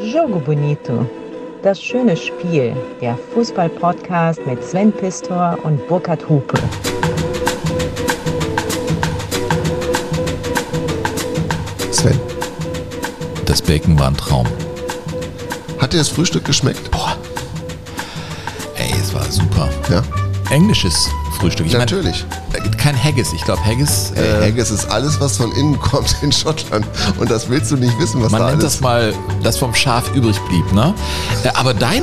Jogo Bonito. Das schöne Spiel. Der Fußball-Podcast mit Sven Pistor und Burkhard Hupe. Sven, Das Bacon war ein Traum. hat dir das Frühstück geschmeckt? Boah. Ey, es war super. Ja, Englisches Frühstück. Ich mein, natürlich. da gibt kein Haggis. Ich glaube, Haggis. Ey, Äh, Haggis ist alles, was von innen kommt in Schottland. Und das willst du nicht wissen, was man da nennt alles das mal, das vom Schaf übrig blieb, ne? Äh, aber dein,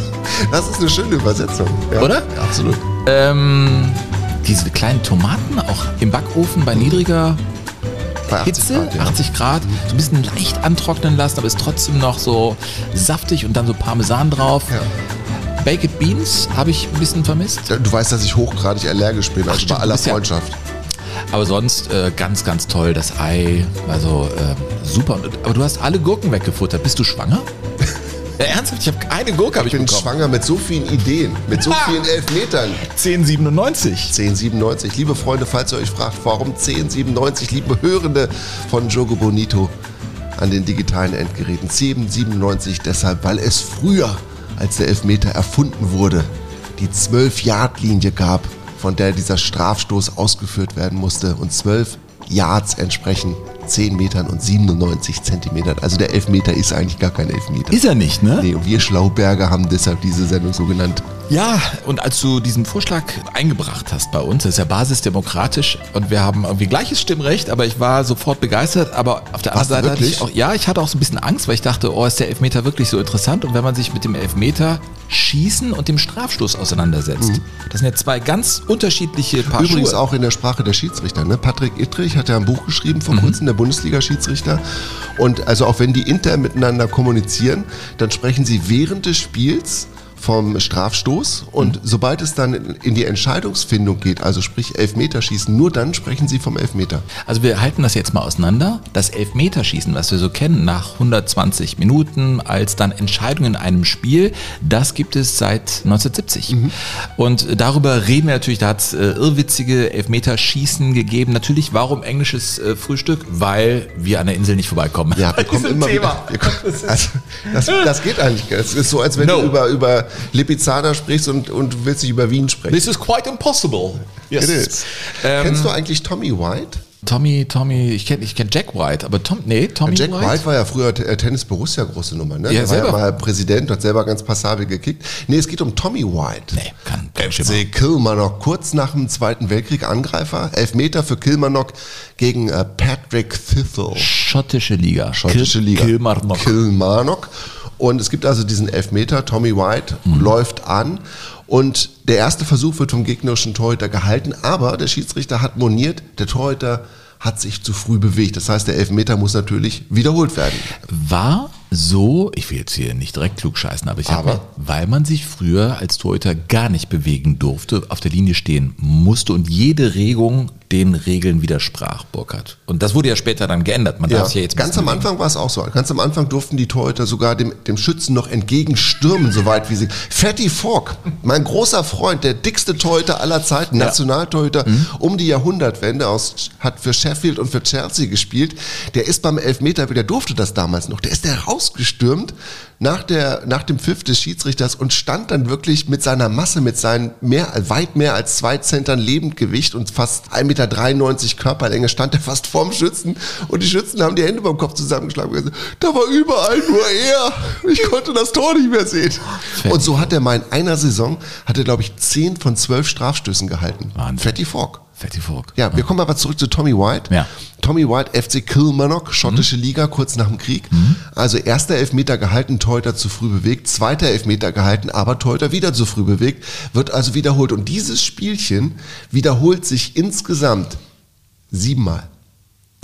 Das ist eine schöne Übersetzung. Ja. Oder? Ja, absolut. ähm, diese kleinen Tomaten auch im Backofen bei niedriger Bei 80 Hitze, Grad, ja. 80 Grad, so ein bisschen leicht antrocknen lassen, aber ist trotzdem noch so saftig und dann so Parmesan drauf. Ja. Baked Beans habe ich ein bisschen vermisst. Du weißt, dass ich hochgradig allergisch bin, also stimmt, bei aller bist ja- Freundschaft. Aber sonst äh, ganz, ganz toll. Das Ei, also äh, super. Und- Aber du hast alle Gurken weggefuttert. Bist du schwanger? ja, ernsthaft? Ich habe eine Gurke hab Ich ich bin bekommen. schwanger mit so vielen Ideen, mit so vielen Elfmetern. 1097. 1097. Liebe Freunde, falls ihr euch fragt, warum 1097, liebe Hörende von Jogo Bonito an den digitalen Endgeräten. 1097 deshalb, weil es früher, als der Elfmeter erfunden wurde, die 12-Yard-Linie gab, von der dieser Strafstoß ausgeführt werden musste. Und 12 Yards entsprechen 10 Metern und 97 Zentimetern. Also der Elfmeter ist eigentlich gar kein Elfmeter. Ist er nicht, ne? Nee, und wir Schlauberger haben deshalb diese Sendung so genannt. Ja, und als du diesen Vorschlag eingebracht hast bei uns, das ist ja basisdemokratisch und wir haben irgendwie gleiches Stimmrecht, aber ich war sofort begeistert, aber auf der anderen Seite hatte ich auch, ja, ich hatte auch so ein bisschen Angst, weil ich dachte, oh, ist der Elfmeter wirklich so interessant und wenn man sich mit dem Elfmeter schießen und dem Strafstoß auseinandersetzt, das sind ja zwei ganz unterschiedliche Paar Übrigens Schuhe. auch in der Sprache der Schiedsrichter. Ne? Patrick Ittrich hat ja ein Buch geschrieben vor kurzem, der Bundesliga-Schiedsrichter. Und also auch wenn die intern miteinander kommunizieren, dann sprechen sie während des Spiels vom Strafstoß und sobald es dann in die Entscheidungsfindung geht, also sprich Elfmeterschießen, nur dann sprechen sie vom Elfmeter. Also wir halten das jetzt mal auseinander. Das Elfmeterschießen, was wir so kennen, nach 120 Minuten als dann Entscheidung in einem Spiel, das gibt es seit 1970. Und darüber reden wir natürlich, da hat es äh, irrwitzige Elfmeterschießen gegeben. Natürlich, warum englisches äh, Frühstück? Weil wir an der Insel nicht vorbeikommen. Ja, wir kommen immer Thema. wieder. Wir kommen, also, das, das geht eigentlich. Es ist so, als wenn No. du über, über Lipizzaner sprichst und, und willst dich über Wien sprechen. This is quite impossible. Yes. It is. Ähm, Kennst du eigentlich Tommy White? Tommy, Tommy, ich kenne ich kenn Jack White, aber Tom, nee, Tommy Jack White war ja früher äh, Tennis Borussia große Nummer, ne? Ja, Der war ja selber. mal Präsident, hat selber ganz passabel gekickt. Nee, es geht um Tommy White. Nee, kann, kein Schimmer. FC Kilmarnock, kurz nach dem Zweiten Weltkrieg Angreifer. Elfmeter für Kilmarnock gegen äh, Patrick Thistle. Schottische Liga. Schottische Kil- Liga. Kilmarnock. Kilmarnock. Und es gibt also diesen Elfmeter, Tommy White Mhm. läuft an und der erste Versuch wird vom gegnerischen Torhüter gehalten, aber der Schiedsrichter hat moniert, der Torhüter hat sich zu früh bewegt. Das heißt, der Elfmeter muss natürlich wiederholt werden. war so, ich will jetzt hier nicht direkt klugscheißen, aber ich habe, weil man sich früher als Torhüter gar nicht bewegen durfte, auf der Linie stehen musste und jede Regung den Regeln widersprach, Burkhardt. Und das wurde ja später dann geändert. Man Ja, darf ja jetzt ganz am bewegen. Anfang war es auch so. Ganz am Anfang durften die Torhüter sogar dem, dem Schützen noch entgegenstürmen, soweit wie sie. Fatty Falk, mein großer Freund, der dickste Torhüter aller Zeiten, Nationaltorhüter um die Jahrhundertwende aus, hat für Sheffield und für Chelsea gespielt. Der ist beim Elfmeter, der durfte das damals noch, der ist der rausgestürmt nach, der, nach dem Pfiff des Schiedsrichters und stand dann wirklich mit seiner Masse, mit seinen mehr, weit mehr als zwei Zentern Lebendgewicht und fast 1,93 Meter Körperlänge stand er fast vorm Schützen und die Schützen haben die Hände beim Kopf zusammengeschlagen und gesagt, da war überall nur er. Ich konnte das Tor nicht mehr sehen. Und so hat er mal in einer Saison, hat er glaube ich 10 von 12 Strafstößen gehalten. Wahnsinn. Fatty Falk. Fatty Falk. Ja, wir kommen aber zurück zu Tommy White. Ja. Tommy White, FC Kilmarnock, schottische Liga, kurz nach dem Krieg. Also erster Elfmeter gehalten, Torhüter zu früh bewegt, zweiter Elfmeter gehalten, aber Torhüter wieder zu früh bewegt, wird also wiederholt. Und dieses Spielchen wiederholt sich insgesamt siebenmal.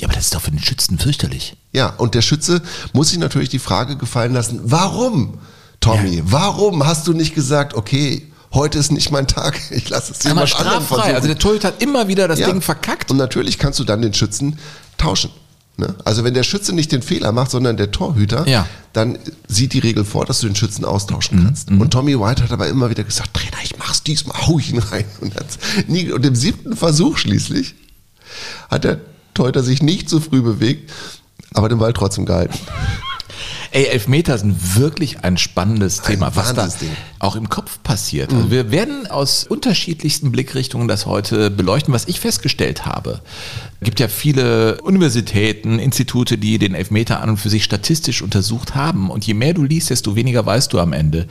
Ja, aber das ist doch für den Schützen fürchterlich. Ja, und der Schütze muss sich natürlich die Frage gefallen lassen, warum, Tommy, warum hast du nicht gesagt, okay, heute ist nicht mein Tag, ich lasse es jemand anderem straffrei. versuchen. Also der Torhüter hat immer wieder das Ja. Ding verkackt. Und natürlich kannst du dann den Schützen tauschen. Ne? Also wenn der Schütze nicht den Fehler macht, sondern der Torhüter, Ja. Mhm, dann sieht die Regel vor, dass du den Schützen austauschen kannst. Und Tommy White hat aber immer wieder gesagt, Trainer, ich mach's diesmal, hau ich ihn rein. Und, nie, und im siebten Versuch schließlich hat der Torhüter sich nicht so früh bewegt, aber den Ball trotzdem gehalten. Ey, Elfmeter sind wirklich ein spannendes Ein Thema, was da Wahnsinnsding. auch im Kopf passiert. Also wir werden aus unterschiedlichsten Blickrichtungen das heute beleuchten, was ich festgestellt habe. Es gibt ja viele Universitäten, Institute, die den Elfmeter an und für sich statistisch untersucht haben. Und je mehr du liest, desto weniger weißt du am Ende.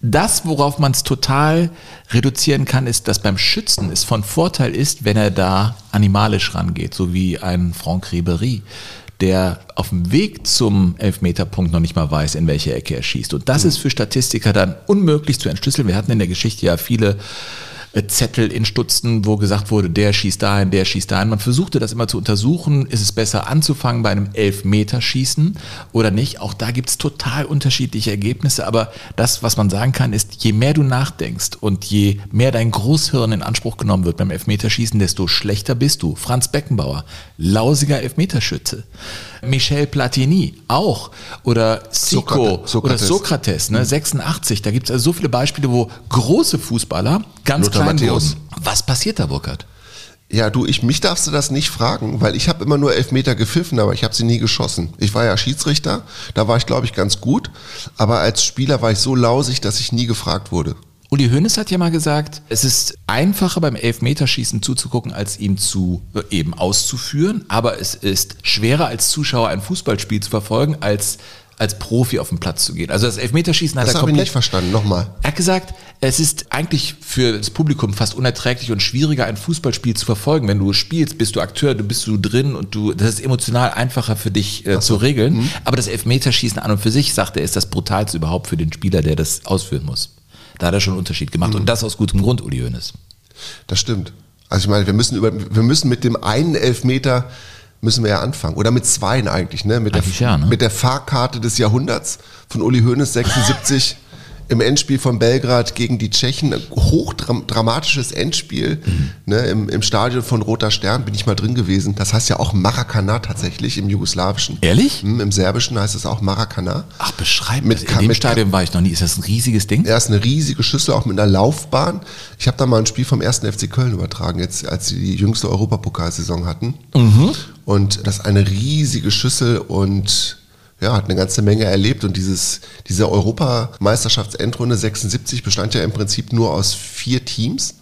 Das, worauf man es total reduzieren kann, ist, dass beim Schützen es von Vorteil ist, wenn er da animalisch rangeht, so wie ein Franck Ribéry der auf dem Weg zum Elfmeterpunkt noch nicht mal weiß, in welche Ecke er schießt. Und das ist für Statistiker dann unmöglich zu entschlüsseln. Wir hatten in der Geschichte ja viele Zettel in Stutzen, wo gesagt wurde, der schießt dahin, der schießt dahin. Man versuchte das immer zu untersuchen, ist es besser anzufangen bei einem Elfmeterschießen oder nicht. Auch da gibt es total unterschiedliche Ergebnisse, aber das, was man sagen kann, ist, je mehr du nachdenkst und je mehr dein Großhirn in Anspruch genommen wird beim Elfmeterschießen, desto schlechter bist du. Franz Beckenbauer, lausiger Elfmeterschütze. Michel Platini auch. Oder Zico Sokrates. oder Sokrates, ne? 86. Da gibt es also so viele Beispiele, wo große Fußballer ganz Lothar klein Matthäus. Was passiert da, Burkhard? Ja, du, ich, mich darfst du das nicht fragen, weil ich habe immer nur Elfmeter gepfiffen, aber ich habe sie nie geschossen. Ich war ja Schiedsrichter, da war ich, glaube ich, ganz gut, aber als Spieler war ich so lausig, dass ich nie gefragt wurde. Uli Hoeneß hat ja mal gesagt, es ist einfacher beim Elfmeterschießen zuzugucken, als ihn zu äh, eben auszuführen, aber es ist schwerer als Zuschauer ein Fußballspiel zu verfolgen, als als Profi auf den Platz zu gehen. Also das Elfmeterschießen hat Das er habe ich komplett nicht verstanden. Nochmal. Er hat gesagt, es ist eigentlich für das Publikum fast unerträglich und schwieriger, ein Fußballspiel zu verfolgen. Wenn du spielst, bist du Akteur, du bist du drin und du, das ist emotional einfacher für dich äh, zu regeln. Mhm. Aber das Elfmeterschießen an und für sich, sagt er, ist das brutalste überhaupt für den Spieler, der das ausführen muss. Da hat er schon einen Unterschied Mhm. gemacht und das aus gutem Grund, Uli Hoeneß. Das stimmt. Also ich meine, wir müssen über, wir müssen mit dem einen Elfmeter müssen wir ja anfangen. Oder mit zweien eigentlich, ne? Mit, Eigentlich der, ja, ne? mit der Fahrkarte des Jahrhunderts von Uli Hoeneß 76 im Endspiel von Belgrad gegen die Tschechen. Ein hochdramatisches Endspiel ne? Im, im Stadion von Roter Stern bin ich mal drin gewesen. Das heißt ja auch Maracana tatsächlich im jugoslawischen. Ehrlich? Hm, Im serbischen heißt es auch Maracana. Ach, beschreib Mit das. In dem mit Stadion war ich noch nie. Ist das ein riesiges Ding? Er ist eine riesige Schüssel, auch mit einer Laufbahn. Ich habe da mal ein Spiel vom 1. FC Köln übertragen, jetzt als sie die jüngste Europapokalsaison hatten. Und das ist eine riesige Schüssel und ja, hat eine ganze Menge erlebt. Und dieses, diese Europameisterschaftsendrunde 76 bestand ja im Prinzip nur aus vier Teams.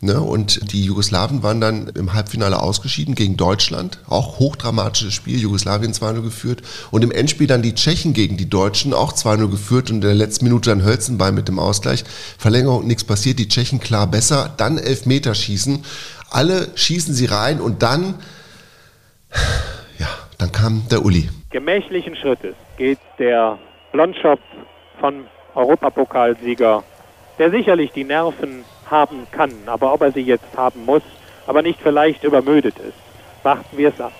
Ne, und die Jugoslawen waren dann im Halbfinale ausgeschieden gegen Deutschland. Auch hochdramatisches Spiel. Jugoslawien 2-0 geführt. Und im Endspiel dann die Tschechen gegen die Deutschen auch 2-0 geführt. Und in der letzten Minute dann Hölzenbein mit dem Ausgleich. Verlängerung, nichts passiert. Die Tschechen klar besser. Dann Elfmeterschießen. Alle schießen sie rein. Und dann, dann kam der Uli. gemächlichen Schrittes geht der Blondschopf von Europapokalsieger, der sicherlich die Nerven haben kann, aber ob er sie jetzt haben muss, aber nicht vielleicht übermüdet ist. Warten wir es ab.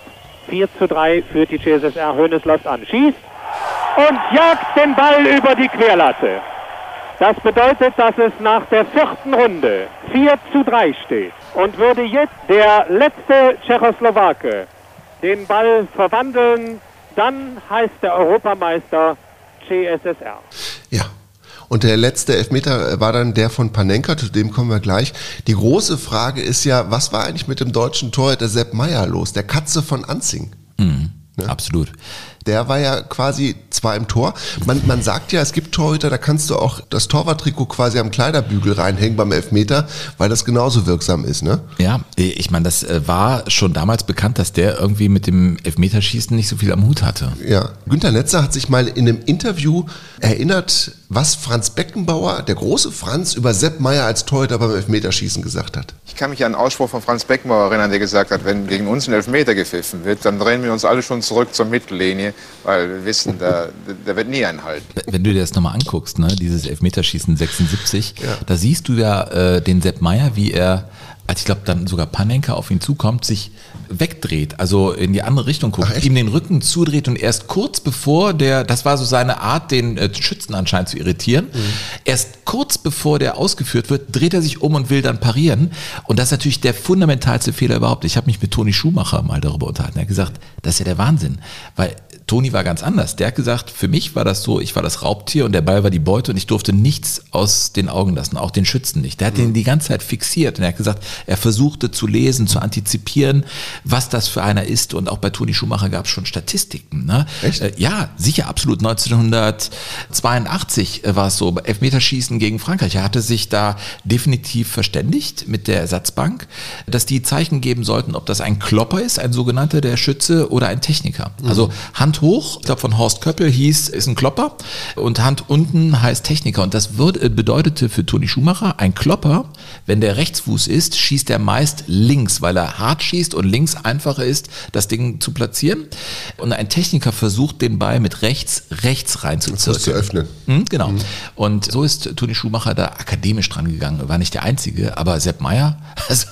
4 zu 3 führt die CSSR. Hönes an, schießt und jagt den Ball über die Querlatte. Das bedeutet, dass es nach der vierten Runde 4 zu 3 steht. Und würde jetzt der letzte Tschechoslowake den Ball verwandeln, dann heißt der Europameister CSSR. Ja. Und der letzte Elfmeter war dann der von Panenka, zu dem kommen wir gleich. Die große Frage ist ja, was war eigentlich mit dem deutschen Torhüter Sepp Meyer los? Der Katze von Anzing. Absolut. Der war ja quasi zwar im Tor. Man, man sagt ja, es gibt Torhüter, da kannst du auch das Torwarttrikot quasi am Kleiderbügel reinhängen beim Elfmeter, weil das genauso wirksam ist, ne? Ja, ich meine, das äh, war schon damals bekannt, dass der irgendwie mit dem Elfmeterschießen nicht so viel am Hut hatte. Ja. Günter Netzer hat sich mal in einem Interview erinnert, was Franz Beckenbauer, der große Franz, über Sepp Meyer als Torhüter beim Elfmeterschießen gesagt hat. Ich kann mich an einen Ausspruch von Franz Beckenbauer erinnern, der gesagt hat, wenn gegen uns ein Elfmeter gepfiffen wird, dann drehen wir uns alle schon zurück zur Mittellinie, weil wir wissen, da, da wird nie ein Halt. Wenn du dir das nochmal anguckst, ne, dieses Elfmeterschießen 76, da siehst du ja äh, den Sepp Meier, wie er, als ich glaube dann sogar Panenka auf ihn zukommt, sich wegdreht, also in die andere Richtung guckt, Ach, ihm den Rücken zudreht und erst kurz bevor der, das war so seine Art, den äh, Schützen anscheinend zu irritieren, erst kurz bevor der ausgeführt wird, dreht er sich um und will dann parieren. Und das ist natürlich der fundamentalste Fehler überhaupt. Ich habe mich mit Toni Schumacher mal darüber unterhalten. Er hat gesagt, das ist ja der Wahnsinn, weil Toni war ganz anders. Der hat gesagt, für mich war das so, ich war das Raubtier und der Ball war die Beute und ich durfte nichts aus den Augen lassen, auch den Schützen nicht. Der hat den die ganze Zeit fixiert und er hat gesagt, Er versuchte zu lesen, zu antizipieren, was das für einer ist. Und auch bei Toni Schumacher gab es schon Statistiken. Ne? Echt? Äh, ja, sicher, absolut. 1982 war es so, Elfmeterschießen gegen Frankreich. Er hatte sich da definitiv verständigt mit der Ersatzbank, dass die Zeichen geben sollten, ob das ein Klopper ist, ein sogenannter der Schütze oder ein Techniker. Also Hand hoch, ich glaube von Horst Köppel hieß, ist ein Klopper und Hand unten heißt Techniker. Und das wird, äh, bedeutete für Toni Schumacher, ein Klopper, wenn der Rechtsfuß ist, schießt er meist links, weil er hart schießt und links einfacher ist, das Ding zu platzieren. Und ein Techniker versucht den Ball mit rechts, rechts reinzuzirkeln. zu öffnen. Mhm, genau. Und so ist Toni Schumacher da akademisch dran gegangen. War nicht der Einzige, aber Sepp Meier, also,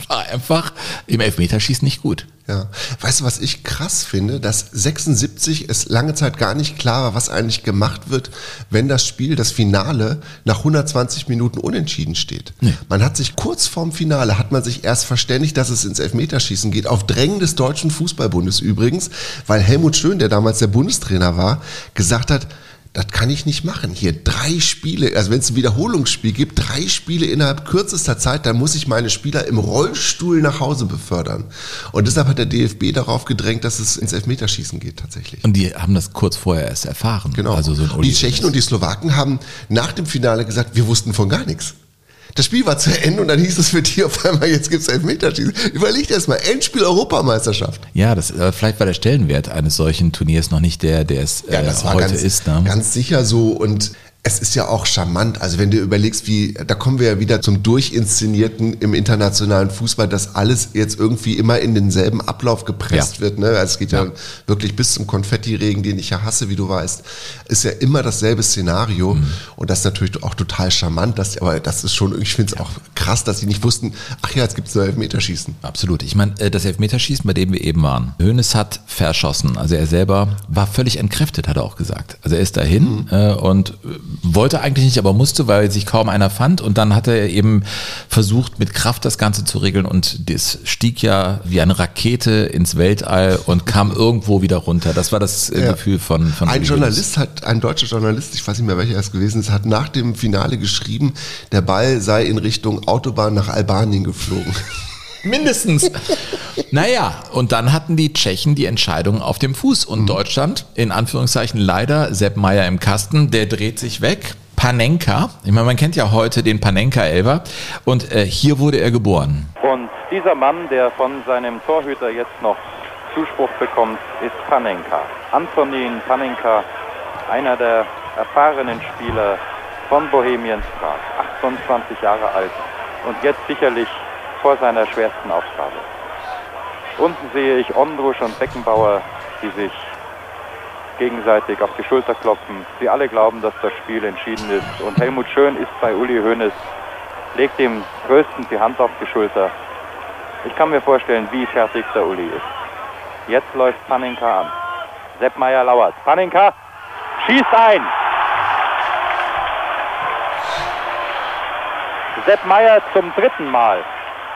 war einfach im Elfmeterschießen nicht gut. Ja. Weißt du, was ich krass finde? Dass 76 es lange Zeit gar nicht klar war, was eigentlich gemacht wird, wenn das Spiel, das Finale, nach 120 Minuten unentschieden steht. Man hat sich kurz vorm Finale, hat man sich erst verständigt, dass es ins Elfmeterschießen geht, auf Drängen des Deutschen Fußballbundes übrigens, weil Helmut Schön, der damals der Bundestrainer war, gesagt hat, das kann ich nicht machen. Hier drei Spiele, also wenn es ein Wiederholungsspiel gibt, drei Spiele innerhalb kürzester Zeit, dann muss ich meine Spieler im Rollstuhl nach Hause befördern. Und deshalb hat der DFB darauf gedrängt, dass es ins Elfmeterschießen geht tatsächlich. Und die haben das kurz vorher erst erfahren. Genau. Also so die Tschechen und die Slowaken haben nach dem Finale gesagt, wir wussten von gar nichts. Das Spiel war zu Ende und dann hieß es für die auf einmal, jetzt gibt's Elfmeterschießen. Überlegt erst mal, Endspiel Europameisterschaft. Ja, das, äh, vielleicht war der Stellenwert eines solchen Turniers noch nicht der, der es äh, heute ganz, ist. Ne? ganz sicher so und es ist ja auch charmant. Also wenn du überlegst, wie, da kommen wir ja wieder zum Durchinszenierten im internationalen Fußball, dass alles jetzt irgendwie immer in denselben Ablauf gepresst Ja. wird. Ne? Also es geht ja. wirklich bis zum Konfettiregen, den ich ja hasse, wie du weißt, ist ja immer dasselbe Szenario. Mhm. Und das ist natürlich auch total charmant, dass, aber das ist schon, ich finde es auch krass, dass sie nicht wussten, ach ja, jetzt gibt es nur Elfmeterschießen. Absolut. Ich meine, äh, das Elfmeterschießen, bei dem wir eben waren. Hoeneß hat verschossen. Also er selber war völlig entkräftet, hat er auch gesagt. Also er ist dahin äh, und äh, wollte eigentlich nicht, aber musste, weil sich kaum einer fand. Und dann hat er eben versucht, mit Kraft das Ganze zu regeln. Und das stieg ja wie eine Rakete ins Weltall und kam irgendwo wieder runter. Das war das äh, Ja. Gefühl von, von Ein Journalist hat, ein deutscher Journalist, ich weiß nicht mehr welcher es gewesen ist, hat nach dem Finale geschrieben, der Ball sei in Richtung Autobahn nach Albanien geflogen. Mindestens. naja, und dann hatten die Tschechen die Entscheidung auf dem Fuß und Deutschland, in Anführungszeichen leider, Sepp Meier im Kasten, der dreht sich weg. Panenka, ich meine, man kennt ja heute den Panenka-Elver und äh, hier wurde er geboren. Und dieser Mann, der von seinem Torhüter jetzt noch Zuspruch bekommt, ist Panenka. Antonin Panenka, einer der erfahrenen Spieler von Bohemians Prag, 28 Jahre alt und jetzt sicherlich vor seiner schwersten Aufgabe. Unten sehe ich Ondrusch und Beckenbauer, die sich gegenseitig auf die Schulter klopfen. Sie alle glauben, dass das Spiel entschieden ist. Und Helmut Schön ist bei Uli Hoeneß, legt dem Größten die Hand auf die Schulter. Ich kann mir vorstellen, wie fertig der Uli ist. Jetzt läuft Panenka an. Sepp Meier lauert. Panenka schießt ein. Sepp Meier zum dritten Mal.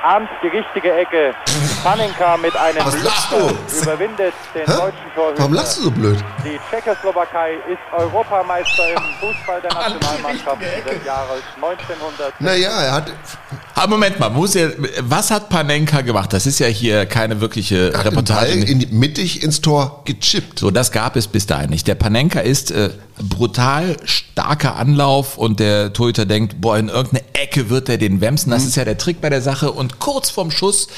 Ahnt die richtige Ecke. Panenka mit einem Was lachst du? Überwindet den Hä? deutschen Torhüter. Warum lachst du so blöd? Die Tschechoslowakei ist Europameister im Fußball der Nationalmannschaft des Jahres 1900. Naja, er hat, Aber Moment mal, muss ja, was hat Panenka gemacht? Das ist ja hier keine wirkliche er hat den Ball Reportage. in die, mittig ins Tor gechippt. So, das gab es bis dahin nicht. Der Panenka ist äh, brutal starker Anlauf und der Torhüter denkt, boah, in irgendeine Ecke wird er den wemsen. Das ist ja der Trick bei der Sache. Und kurz vorm Schuss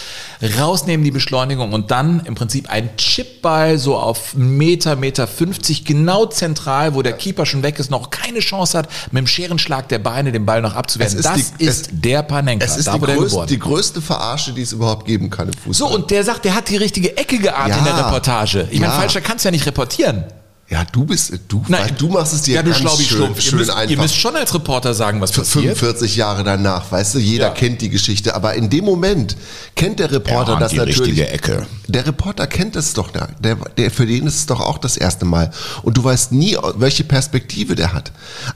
rausnehmen die Beschleunigung und dann im Prinzip ein Chipball so auf Meter, Meter 50, genau zentral, wo der Keeper schon weg ist, noch keine Chance hat, mit dem Scherenschlag der Beine den Ball noch abzuwehren. Ist das die- ist es- der Panenka. Es ist da die größte, die größte Verarsche, die es überhaupt geben kann im Fußball. So, und der sagt, der hat die richtige Ecke geahnt Ja. in der Reportage. Ich meine, Ja. falscher kannst du ja nicht reportieren. Ja, du bist, du, weil du machst es dir ja, du ganz schön, Schlumpf. schön ihr, müsst, einfach. ihr müsst schon als Reporter sagen, was passiert. 45 Jahre danach, weißt du, jeder Ja. kennt die Geschichte, aber in dem Moment kennt der Reporter Er das die natürlich. richtige Ecke. Der Reporter kennt es doch, der, der, für den ist es doch auch das erste Mal. Und du weißt nie, welche Perspektive der hat.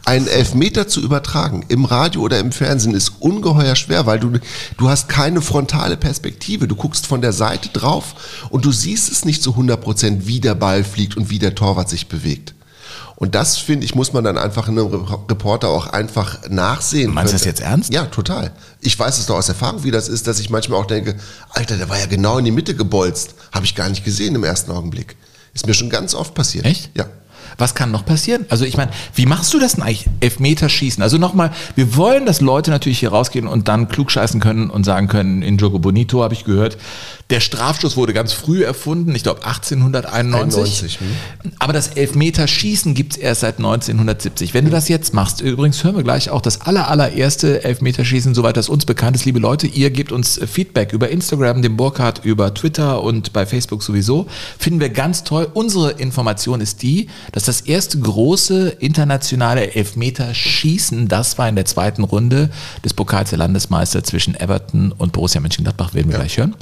Einen Elfmeter zu übertragen, im Radio oder im Fernsehen, ist ungeheuer schwer, weil du, du hast keine frontale Perspektive. Du guckst von der Seite drauf und du siehst es nicht zu 100 Prozent, wie der Ball fliegt und wie der Torwart sich bewegt. Und das, finde ich, muss man dann einfach in einem Re- Reporter auch einfach nachsehen. Meinst du das jetzt ernst? Ja, total. Ich weiß es doch aus Erfahrung, wie das ist, dass ich manchmal auch denke, Alter, der war ja genau in die Mitte gebolzt. Habe ich gar nicht gesehen im ersten Augenblick. Ist mir schon ganz oft passiert. Echt? Ja. Was kann noch passieren? Also ich meine, wie machst du das denn eigentlich? Elfmeterschießen. Also nochmal, wir wollen, dass Leute natürlich hier rausgehen und dann klugscheißen können und sagen können, in Jogo Bonito habe ich gehört, der Strafstoß wurde ganz früh erfunden, ich glaube 1891. 91, hm. Aber das Elfmeterschießen gibt es erst seit 1970. Wenn du das jetzt machst, übrigens hören wir gleich auch das aller, allererste Elfmeterschießen, soweit das uns bekannt ist, liebe Leute, ihr gebt uns Feedback über Instagram, dem Burkhardt, über Twitter und bei Facebook sowieso. Finden wir ganz toll. Unsere Information ist die, dass das erste große internationale Elfmeterschießen, das war in der zweiten Runde des Pokals der Landesmeister zwischen Everton und Borussia Mönchengladbach, werden wir gleich hören.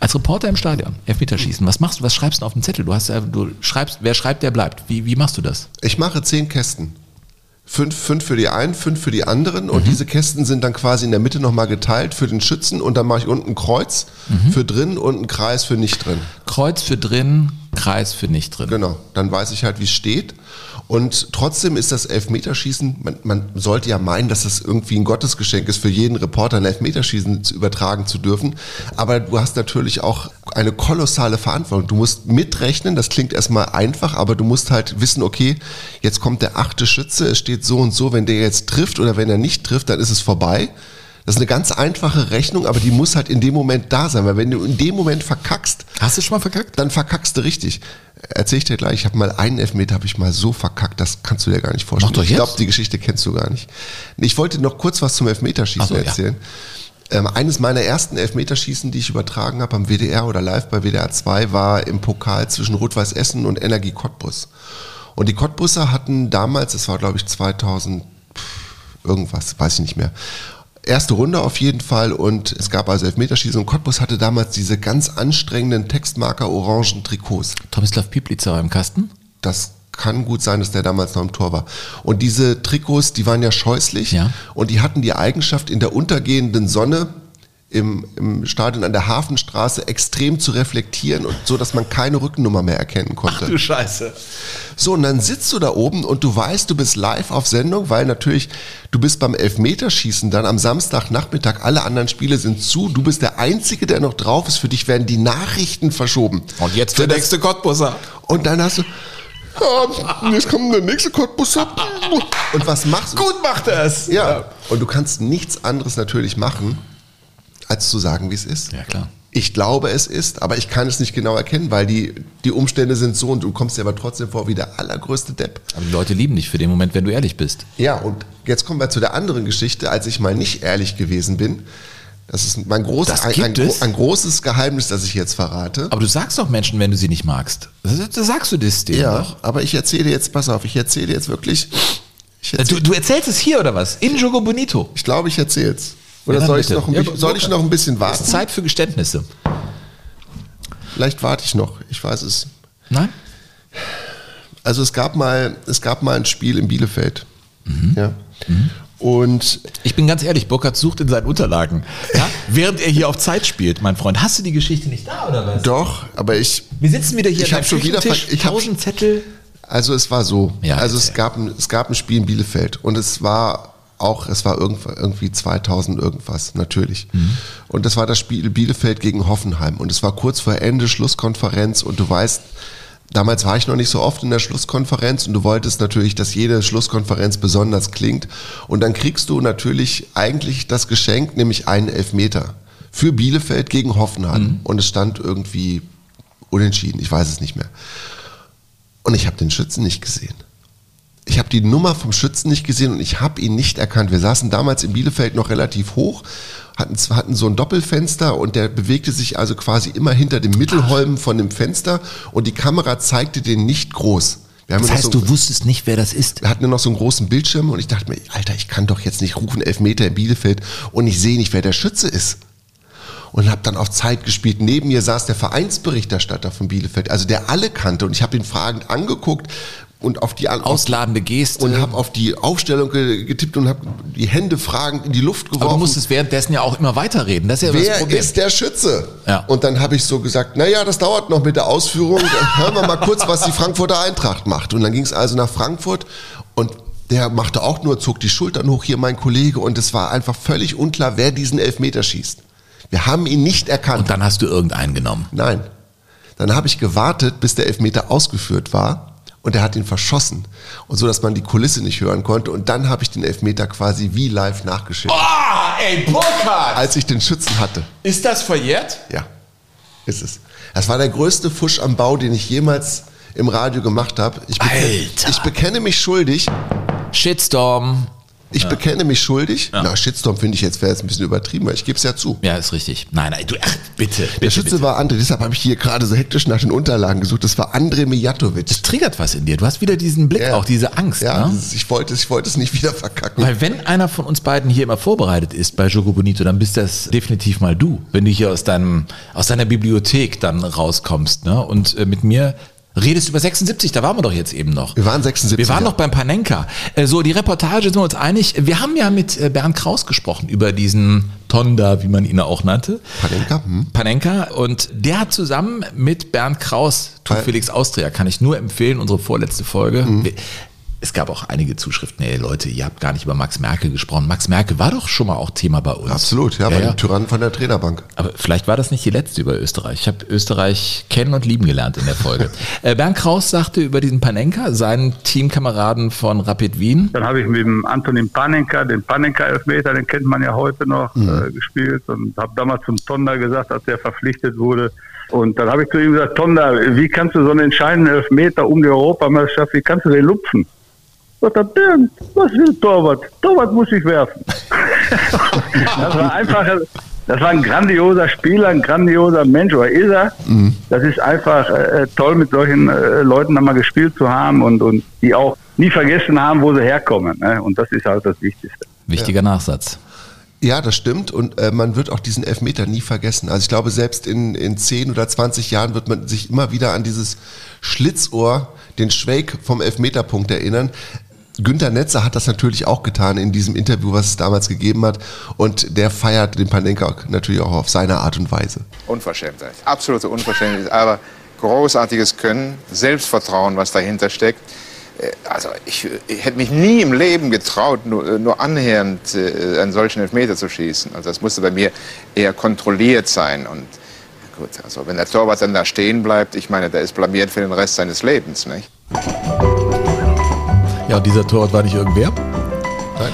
Als Reporter im Stadion, Elfmeterschießen, was machst du, was schreibst du auf dem Zettel? Du hast, ja- du schreibst, wer schreibt, der bleibt. Wie, wie machst du das? Ich mache zehn Kästen. Fünf, fünf für die einen, fünf für die anderen. Und diese Kästen sind dann quasi in der Mitte nochmal geteilt für den Schützen. Und dann mache ich unten ein Kreuz für drin und einen Kreis für nicht drin. Kreuz für drin, Kreis für nicht drin. Genau. Dann weiß ich halt, wie es steht. Und trotzdem ist das Elfmeterschießen, man, man sollte ja meinen, dass das irgendwie ein Gottesgeschenk ist, für jeden Reporter ein Elfmeterschießen zu übertragen zu dürfen. Aber du hast natürlich auch eine kolossale Verantwortung. Du musst mitrechnen, das klingt erstmal einfach, aber du musst halt wissen, okay, jetzt kommt der achte Schütze, es steht so und so, wenn der jetzt trifft oder wenn er nicht trifft, dann ist es vorbei. Das ist eine ganz einfache Rechnung, aber die muss halt in dem Moment da sein, weil wenn du in dem Moment verkackst, Hast du schon mal verkackt? dann verkackst du richtig. Erzähl ich dir gleich, ich habe mal einen Elfmeter, habe ich mal so verkackt, das kannst du dir gar nicht vorstellen. Mach doch ich jetzt. glaube, die Geschichte kennst du gar nicht. Ich wollte noch kurz was zum Elfmeterschießen so, ja. erzählen. Ähm, eines meiner ersten Elfmeterschießen, die ich übertragen habe am WDR oder live bei WDR 2, war im Pokal zwischen Rot-Weiß Essen und Energie Cottbus. Und die Cottbusser hatten damals, das war glaube ich 2000 pff, irgendwas, weiß ich nicht mehr. Erste Runde auf jeden Fall und es gab also Elfmeterschießen und Cottbus hatte damals diese ganz anstrengenden Textmarker orangen Trikots. Tomislav Piplica war im Kasten. Das kann gut sein, dass der damals noch im Tor war. Und diese Trikots, die waren ja scheußlich Ja. und die hatten die Eigenschaft, in der untergehenden Sonne im, im Stadion an der Hafenstraße extrem zu reflektieren und so, dass man keine Rückennummer mehr erkennen konnte. Scheiße. So, und dann sitzt du da oben und du weißt, du bist live auf Sendung, weil natürlich, du bist beim Elfmeterschießen dann am Samstagnachmittag, alle anderen Spiele sind zu, du bist der Einzige, der noch drauf ist, für dich werden die Nachrichten verschoben. Und jetzt der nächste Cottbusser. Und dann hast du, ja, jetzt kommt der nächste Cottbusser. Und was machst du? Gut macht er es. Ja, und du kannst nichts anderes natürlich machen, als zu sagen, wie es ist. Ja, klar. Ich glaube, es ist, aber ich kann es nicht genau erkennen, weil die, die Umstände sind so und du kommst dir aber trotzdem vor wie der allergrößte Depp. Aber die Leute lieben dich für den Moment, wenn du ehrlich bist. Ja, und jetzt kommen wir zu der anderen Geschichte, als ich mal nicht ehrlich gewesen bin. Das ist mein großes, Das ein, ein, ein großes Geheimnis, das ich jetzt verrate. Aber du sagst doch Menschen, wenn du sie nicht magst. Das sagst du das denen ja, doch. aber ich erzähle jetzt, pass auf, ich erzähle jetzt wirklich. Ich, Du, erzähl, du erzählst es hier oder was? In Jogo Bonito. ich glaube, ich erzähle es. Oder Ja, soll, ich noch bisschen, soll ich noch ein bisschen Es ist warten? Zeit für Geständnisse. Vielleicht warte ich noch. Ich weiß es. Nein? Also es gab mal, es gab mal ein Spiel in Bielefeld. Mhm. Ja. Und Ich bin ganz ehrlich, Burkhardt sucht in seinen Unterlagen. Ja? Während er hier auf Zeit spielt, mein Freund. Hast du die Geschichte nicht da oder was? doch, aber ich, Wir sitzen wieder hier Ich an hab deinem schon wieder ich hab- Zettel. Also es war so. Ja, also es gab, ein, es gab ein Spiel in Bielefeld und es war auch, es war irgend- irgendwie 2000 irgendwas, natürlich. Mhm. Und das war das Spiel Bielefeld gegen Hoffenheim und es war kurz vor Ende Schlusskonferenz und du weißt, damals war ich noch nicht so oft in der Schlusskonferenz und du wolltest natürlich, dass jede Schlusskonferenz besonders klingt und dann kriegst du natürlich eigentlich das Geschenk, nämlich einen Elfmeter für Bielefeld gegen Hoffenheim Mhm. und es stand irgendwie unentschieden, ich weiß es nicht mehr. Und ich habe den Schützen nicht gesehen. Ich habe die Nummer vom Schützen nicht gesehen und ich habe ihn nicht erkannt. Wir saßen damals in Bielefeld noch relativ hoch, hatten, hatten so ein Doppelfenster und der bewegte sich also quasi immer hinter dem Mittelholm von dem Fenster und die Kamera zeigte den nicht groß. Das heißt, so, du wusstest nicht, wer das ist. wir hatten ja noch so einen großen Bildschirm und ich dachte mir, Alter, ich kann doch jetzt nicht rufen Elfmeter in Bielefeld und ich sehe nicht, wer der Schütze ist. Und habe dann auf Zeit gespielt. Neben mir saß der Vereinsberichterstatter von Bielefeld, also der alle kannte und ich habe ihn fragend angeguckt und auf die ausladende Geste und habe auf die Aufstellung getippt und habe die Hände fragend in die Luft geworfen. Aber du musstest währenddessen ja auch immer weiterreden. Das ist ja Wer das Problem. ist der Schütze? Ja. Und dann habe ich so gesagt, naja, das dauert noch mit der Ausführung. Dann hören wir mal kurz, was die Frankfurter Eintracht macht. Und dann ging es also nach Frankfurt und der machte auch nur, zog die Schultern hoch, hier mein Kollege. Und es war einfach völlig unklar, wer diesen Elfmeter schießt. Wir haben ihn nicht erkannt. Und dann hast du irgendeinen genommen? Nein. Dann habe ich gewartet, bis der Elfmeter ausgeführt war und er hat ihn verschossen. Und so, dass man die Kulisse nicht hören konnte. Und dann habe ich den Elfmeter quasi wie live nachgeschickt. Oh, ey, Burkhardt! Als ich den Schützen hatte. Ist das verjährt? Ja, ist es. Das war der größte Fusch am Bau, den ich jemals im Radio gemacht habe. Ich, Alter. ich bekenne mich schuldig. Shitstorm. Ich ja. bekenne mich schuldig. Ja. Na, Shitstorm finde ich jetzt wäre jetzt ein bisschen übertrieben, weil ich gebe es ja zu. Ja, ist richtig. Nein, nein, du, ach, bitte, bitte. Der Schütze bitte. war André, deshalb habe ich hier gerade so hektisch nach den Unterlagen gesucht. Das war André Mijatovic. Das triggert was in dir. Du hast wieder diesen Blick, ja. auch diese Angst. Ja, ne? ich, wollte, ich wollte es nicht wieder verkacken. Weil wenn einer von uns beiden hier immer vorbereitet ist bei Jogo Bonito, dann bist das definitiv mal du. Wenn du hier aus, deinem, aus deiner Bibliothek dann rauskommst ne? und äh, mit mir redest über 76, da waren wir doch jetzt eben noch. Wir waren 76. Wir waren ja. noch beim Panenka. Äh, so, die Reportage sind wir uns einig. Wir haben ja mit äh, Bernd Kraus gesprochen über diesen Tonda, wie man ihn auch nannte. Panenka. Hm. Panenka. Und der hat zusammen mit Bernd Kraus, Tu Felix Austria, kann ich nur empfehlen, unsere vorletzte Folge. Hm es gab auch einige Zuschriften, ey Leute, ihr habt gar nicht über Max Merkel gesprochen. Max Merkel war doch schon mal auch Thema bei uns. Absolut, ja, ja bei ja. dem Tyrannen von der Trainerbank. Aber vielleicht war das nicht die letzte über Österreich. Ich habe Österreich kennen und lieben gelernt in der Folge. äh, Bernd Kraus sagte über diesen Panenka, seinen Teamkameraden von Rapid Wien. Dann habe ich mit dem Antonin Panenka, den Panenka-Elfmeter, den kennt man ja heute noch, mhm. äh, gespielt und habe damals zum Tonda gesagt, als er verpflichtet wurde, und dann habe ich zu ihm gesagt, Tonda, wie kannst du so einen entscheidenden Elfmeter um die Europameisterschaft, wie kannst du den lupfen? Sagt er, Bernd, was will Torwart? Torwart muss ich werfen. das war einfach, das war ein grandioser Spieler, ein grandioser Mensch, oder ist er? Mhm. Das ist einfach äh, toll, mit solchen äh, Leuten einmal gespielt zu haben und, und die auch nie vergessen haben, wo sie herkommen. Ne? Und das ist halt das Wichtigste. Wichtiger ja. Nachsatz. Ja, das stimmt. Und äh, man wird auch diesen Elfmeter nie vergessen. Also ich glaube, selbst in, in 10 oder 20 Jahren wird man sich immer wieder an dieses Schlitzohr, den Schwake vom Elfmeterpunkt erinnern. Günter Netzer hat das natürlich auch getan in diesem Interview, was es damals gegeben hat. Und der feiert den Panenka natürlich auch auf seine Art und Weise. Unverschämtheit, absolute Unverschämtheit. Aber großartiges Können, Selbstvertrauen, was dahinter steckt. Äh, also ich, ich hätte mich nie im Leben getraut, nur, äh, nur annähernd äh, einen solchen Elfmeter zu schießen. Also das musste bei mir eher kontrolliert sein. Und gut, also wenn der Torwart dann da stehen bleibt, ich meine, der ist blamiert für den Rest seines Lebens. Nicht? Ja, und dieser Torwart war nicht irgendwer. Nein.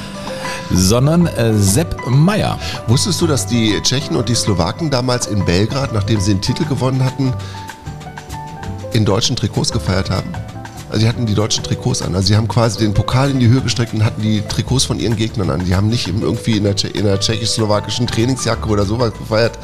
Sondern äh, Sepp Meier. Wusstest du, dass die Tschechen und die Slowaken damals in Belgrad, nachdem sie den Titel gewonnen hatten, in deutschen Trikots gefeiert haben? Also sie hatten die deutschen Trikots an. Also sie haben quasi den Pokal in die Höhe gestreckt und hatten die Trikots von ihren Gegnern an. Die haben nicht irgendwie in der, in der tschechisch-slowakischen Trainingsjacke oder sowas gefeiert,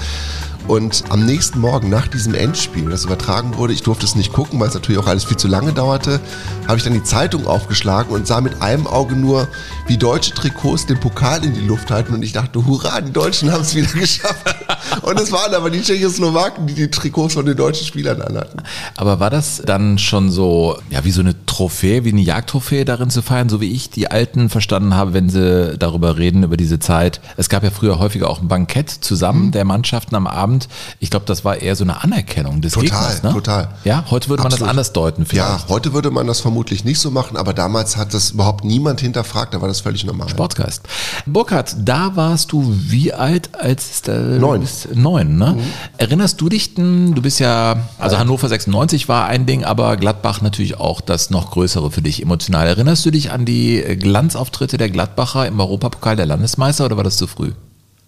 und am nächsten Morgen nach diesem Endspiel, das übertragen wurde, ich durfte es nicht gucken, weil es natürlich auch alles viel zu lange dauerte, habe ich dann die Zeitung aufgeschlagen und sah mit einem Auge nur, wie deutsche Trikots den Pokal in die Luft halten und ich dachte, hurra, die Deutschen haben es wieder geschafft. Und es waren aber die Tschechoslowaken, die die Trikots von den deutschen Spielern anhatten. Aber war das dann schon so, ja, wie so eine Trophäe, wie eine Jagdtrophäe darin zu feiern, so wie ich die Alten verstanden habe, wenn sie darüber reden, über diese Zeit? Es gab ja früher häufiger auch ein Bankett zusammen mhm. der Mannschaften am Abend Abend. Ich glaube, das war eher so eine Anerkennung des total, Gegners. Ne? Total, Ja, heute würde man Absolut. das anders deuten vielleicht. Ja, heute würde man das vermutlich nicht so machen, aber damals hat das überhaupt niemand hinterfragt, da war das völlig normal. Sportgeist. Burkhard, da warst du wie alt als der neun. neun, ne? Mhm. Erinnerst du dich denn, du bist ja, also Hannover 96 war ein Ding, aber Gladbach natürlich auch das noch größere für dich emotional. Erinnerst du dich an die Glanzauftritte der Gladbacher im Europapokal der Landesmeister oder war das zu früh?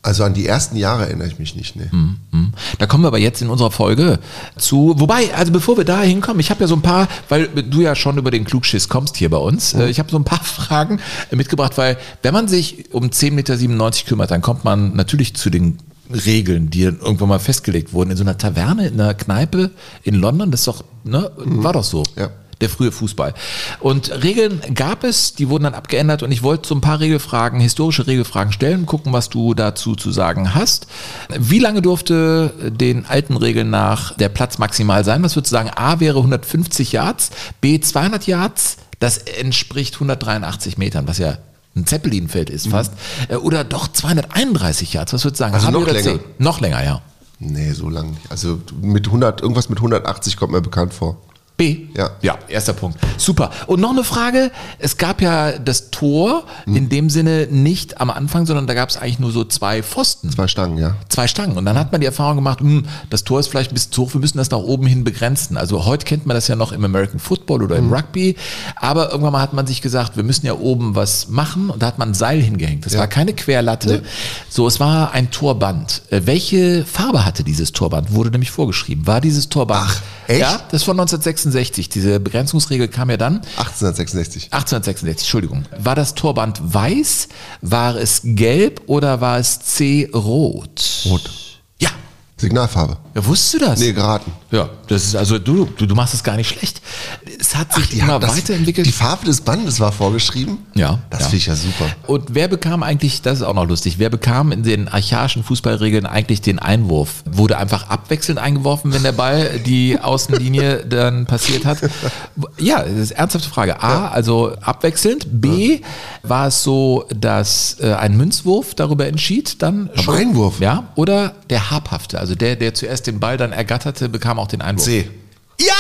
Also an die ersten Jahre erinnere ich mich nicht. Ne. Da kommen wir aber jetzt in unserer Folge zu. Wobei, also bevor wir da hinkommen, ich habe ja so ein paar, weil du ja schon über den Klugschiss kommst hier bei uns. Mhm. Ich habe so ein paar Fragen mitgebracht, weil wenn man sich um 10,97 Meter kümmert, dann kommt man natürlich zu den Regeln, die dann irgendwann mal festgelegt wurden. In so einer Taverne, in einer Kneipe in London, das ist doch, ne, mhm. war doch so. Ja der frühe Fußball. Und Regeln gab es, die wurden dann abgeändert und ich wollte so ein paar Regelfragen, historische Regelfragen stellen, gucken, was du dazu zu sagen hast. Wie lange durfte den alten Regeln nach der Platz maximal sein? Was würdest du sagen? A wäre 150 Yards, B 200 Yards, Das entspricht 183 Metern, was ja ein Zeppelinfeld ist fast. Äh, Oder doch 231 Yards, was würdest du sagen? Also noch länger. C? Noch länger, ja. Nee, so lang nicht. Also mit 100, irgendwas mit 180 kommt mir bekannt vor. B? Ja. Ja, erster Punkt. Super. Und noch eine Frage. Es gab ja das Tor in dem Sinne nicht am Anfang, sondern da gab es eigentlich nur so zwei Pfosten. Zwei Stangen, ja. Zwei Stangen. Und dann hat man die Erfahrung gemacht, hm, das Tor ist vielleicht ein bisschen zu hoch, wir müssen das nach oben hin begrenzen. Also heute kennt man das ja noch im American Football oder im Rugby. Aber irgendwann mal hat man sich gesagt, wir müssen ja oben was machen. Und da hat man ein Seil hingehängt. Das Ja. war keine Querlatte. So, es war ein Torband. Äh, Welche Farbe hatte dieses Torband? Wurde nämlich vorgeschrieben. War dieses Torband? Ach, echt? Ja, das von 1966. Diese Begrenzungsregel kam ja dann. 1866. 1866, Entschuldigung. War das Torband weiß, war es gelb oder war es C rot? Rot. Signalfarbe. Ja, wusstest du das? Nee, geraten. Ja, das ist also du, du, du machst es gar nicht schlecht. Es hat sich immer haben das- weiterentwickelt. Die Farbe des Bandes war vorgeschrieben. Ja, Das ja. finde ich ja super. Und wer bekam eigentlich, das ist auch noch lustig, wer bekam in den archaischen Fußballregeln eigentlich den Einwurf? Wurde einfach abwechselnd eingeworfen, wenn der Ball die Außenlinie dann passiert hat? Ja, das ist eine ernsthafte Frage. A, also abwechselnd. B, war es so, dass äh, ein Münzwurf darüber entschied dann Am Einwurf? Ja, oder der Habhafte, also der, der zuerst den Ball dann ergatterte, bekam auch den Einwurf. C. Ja!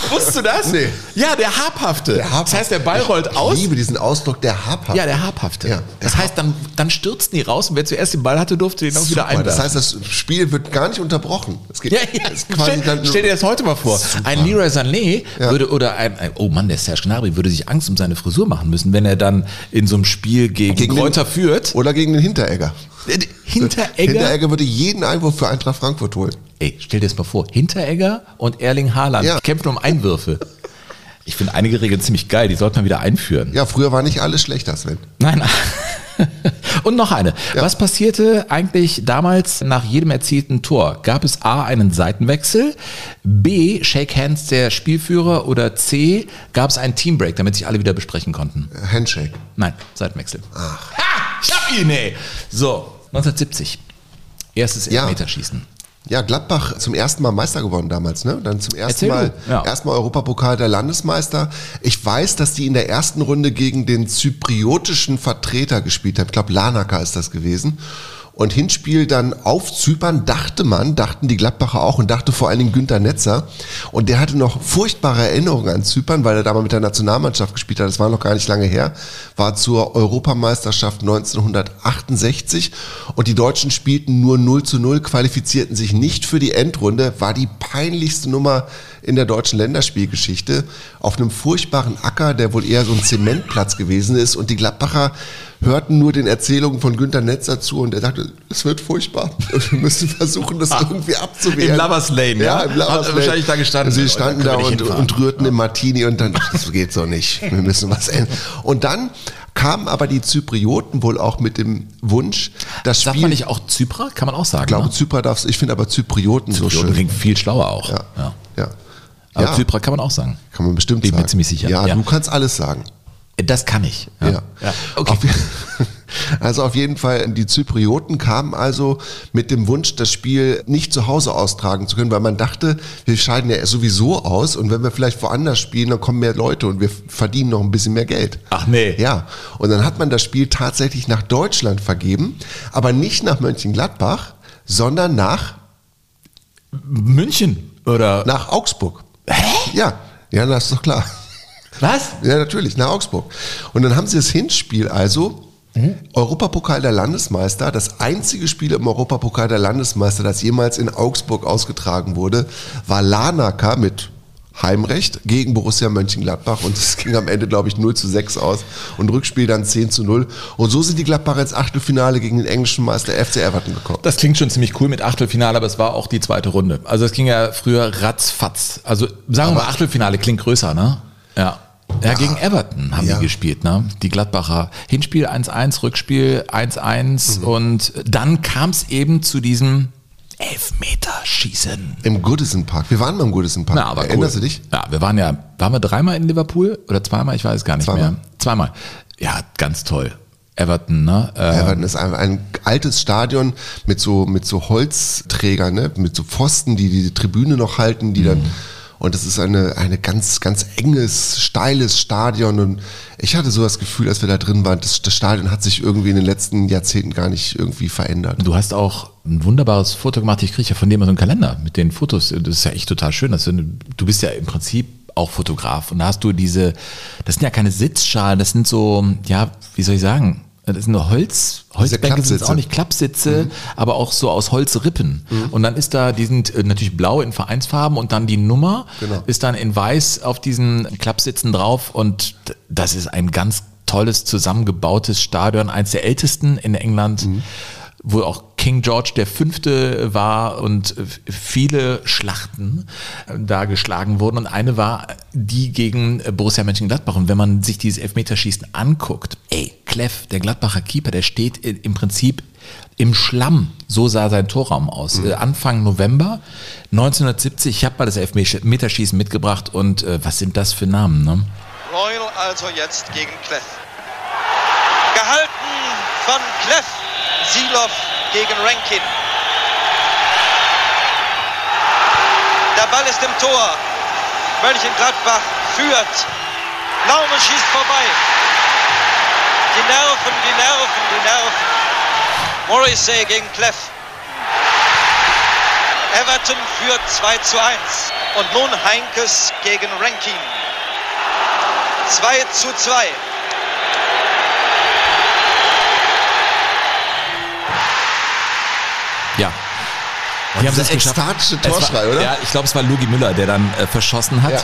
Wusstest du das? Nee. Ja, der Habhafte. Der Habhafte. Das heißt, der Ball rollt aus. Ich liebe diesen Ausdruck der Habhaft. Ja, der Habhafte. Ja, der das heißt, dann, dann stürzten die raus und wer zuerst den Ball hatte, durfte den auch wieder Super, einwerfen. das heißt, das Spiel wird gar nicht unterbrochen. Es geht ja, ja. es Stell, stell dir das heute mal vor. Super. Ein Leroy Sané Ja. würde, oder ein, ein, oh Mann, der Serge Gnabry würde sich Angst um seine Frisur machen müssen, wenn er dann in so einem Spiel gegen, Gegen Kräuter führt. Oder gegen den Hinteregger. Hinteregger. Hinteregger würde jeden Einwurf für Eintracht Frankfurt holen. Ey, stell dir das mal vor. Hinteregger und Erling Haaland Ja. kämpfen um Einwürfe. Ich finde einige Regeln ziemlich geil, die sollte man wieder einführen. Ja, früher war nicht alles schlechter, Sven. Nein. Und noch eine. Was passierte eigentlich damals nach jedem erzielten Tor? Gab es A einen Seitenwechsel, B Shake Hands der Spielführer oder C gab es einen Teambreak, damit sich alle wieder besprechen konnten? Handshake. Nein, Seitenwechsel. Ach. Ha! Ich hab ihn, ey! So, 1970. Erstes Ja. Elfmeterschießen. Ja, Gladbach zum ersten Mal Meister geworden damals, ne? Dann zum ersten Erzähl Mal. Ja. erstmal Europapokal der Landesmeister. Ich weiß, dass die in der ersten Runde gegen den zypriotischen Vertreter gespielt haben. Ich glaube, Lanaka ist das gewesen. Und Hinspiel dann auf Zypern, dachte man, dachten die Gladbacher auch und dachte vor allen Dingen Günter Netzer. Und der hatte noch furchtbare Erinnerungen an Zypern, weil er da mal mit der Nationalmannschaft gespielt hat. Das war noch gar nicht lange her. War zur Europameisterschaft 1968. Und die Deutschen spielten nur 0 zu 0, qualifizierten sich nicht für die Endrunde. War die peinlichste Nummer in der deutschen Länderspielgeschichte. Auf einem furchtbaren Acker, der wohl eher so ein Zementplatz gewesen ist. Und die Gladbacher hörten nur den Erzählungen von Günter Netzer zu und er dachte, es wird furchtbar. Wir müssen versuchen, das irgendwie abzuwehren. Im Lovers Lane, ja? ja? im Lovers Hat Lane. wahrscheinlich da gestanden. Sie standen da und, und rührten im Martini und dann, das geht so nicht. Wir müssen was ändern. Und dann kamen aber die Zyprioten wohl auch mit dem Wunsch, das Sagt Spiel, man nicht auch Zyprer? Kann man auch sagen. ich glaube ne? Zypern darfst, ich finde aber Zyprioten so Zyprer schön. klingt viel schlauer auch. Ja, Ja. ja. Aber ja. Zyprer kann man auch sagen. Kann man bestimmt Bin ich mir sagen. ziemlich sicher. Ja, Ja. du kannst alles sagen. Das kann ich. Ja. Okay. Auf, also auf jeden Fall, die Zyprioten kamen also mit dem Wunsch, das Spiel nicht zu Hause austragen zu können, weil man dachte, wir scheiden ja sowieso aus und wenn wir vielleicht woanders spielen, dann kommen mehr Leute und wir verdienen noch ein bisschen mehr Geld. Ach nee. Ja, und dann hat man das Spiel tatsächlich nach Deutschland vergeben, aber nicht nach Mönchengladbach, sondern nach, München oder nach Augsburg. Hä? Ja, ja, das ist doch klar. was? Ja, natürlich, nach Augsburg. Und dann haben sie das Hinspiel also, Europapokal der Landesmeister, das einzige Spiel im Europapokal der Landesmeister, das jemals in Augsburg ausgetragen wurde, war Lanaka mit Heimrecht gegen Borussia Mönchengladbach und es ging am Ende, glaube ich, 0 zu 6 aus und Rückspiel dann 10 zu 0. Und so sind die Gladbacher ins Achtelfinale gegen den englischen Meister FC Everton gekommen. Das klingt schon ziemlich cool mit Achtelfinale, aber es war auch die zweite Runde. Also es ging ja früher ratzfatz. Also sagen wir mal, Achtelfinale klingt größer, ne? Ja. Ja, gegen Everton haben Ja. die gespielt, ne? Die Gladbacher. Hinspiel 1-1, Rückspiel 1-1 und dann kam es eben zu diesem Elfmeterschießen. Im Goodison Park. Wir waren mal im Goodison Park. Na, aber Erinnerst cool. du dich? Ja, wir waren ja, waren wir dreimal in Liverpool oder zweimal? Ich weiß es gar nicht Zweimal. mehr. Zweimal. Ja, ganz toll. Everton, ne? Äh, Everton ist ein, ein altes Stadion mit so, mit so Holzträgern, ne? mit so Pfosten, die die Tribüne noch halten, die dann Und das ist eine, eine ganz, ganz enges, steiles Stadion. Und ich hatte so das Gefühl, als wir da drin waren, das, das Stadion hat sich irgendwie in den letzten Jahrzehnten gar nicht irgendwie verändert. Du hast auch ein wunderbares Foto gemacht. Ich kriege ja von dem mal so einen Kalender mit den Fotos. Das ist ja echt total schön. Das du bist ja im Prinzip auch Fotograf. Und da hast du diese, das sind ja keine Sitzschalen, das sind so, ja, wie soll ich sagen, das sind nur Holz, Holzbänke sind auch nicht Klappsitze, mhm. aber auch so aus Holzrippen. Mhm. Und dann ist da, die sind äh, natürlich blau in Vereinsfarben und dann die Nummer genau. ist dann in weiß auf diesen Klappsitzen drauf und das ist ein ganz tolles zusammengebautes Stadion, eins der ältesten in England. Mhm wo auch King George der Fünfte war und viele Schlachten äh, da geschlagen wurden. Und eine war die gegen Borussia Mönchengladbach. Und wenn man sich dieses Elfmeterschießen anguckt, ey, Kleff, der Gladbacher Keeper, der steht im Prinzip im Schlamm. So sah sein Torraum aus. Mhm. Äh, Anfang November 1970. Ich habe mal das Elfmeterschießen mitgebracht. Und äh, was sind das für Namen? Ne? Royal also jetzt gegen Kleff. Gehalten von Kleff. Silov gegen Rankin. Der Ball ist im Tor. Mönchengladbach führt. Laume schießt vorbei. Die Nerven, die Nerven, die Nerven. Morrissey gegen Cleff. Everton führt 2 zu 1. Und nun Heinkes gegen Rankin. 2 zu 2. Ja. Die haben das ekstatische Torschrei, war, oder? Ja, ich glaube, es war Lugi Müller, der dann äh, verschossen hat. Ja.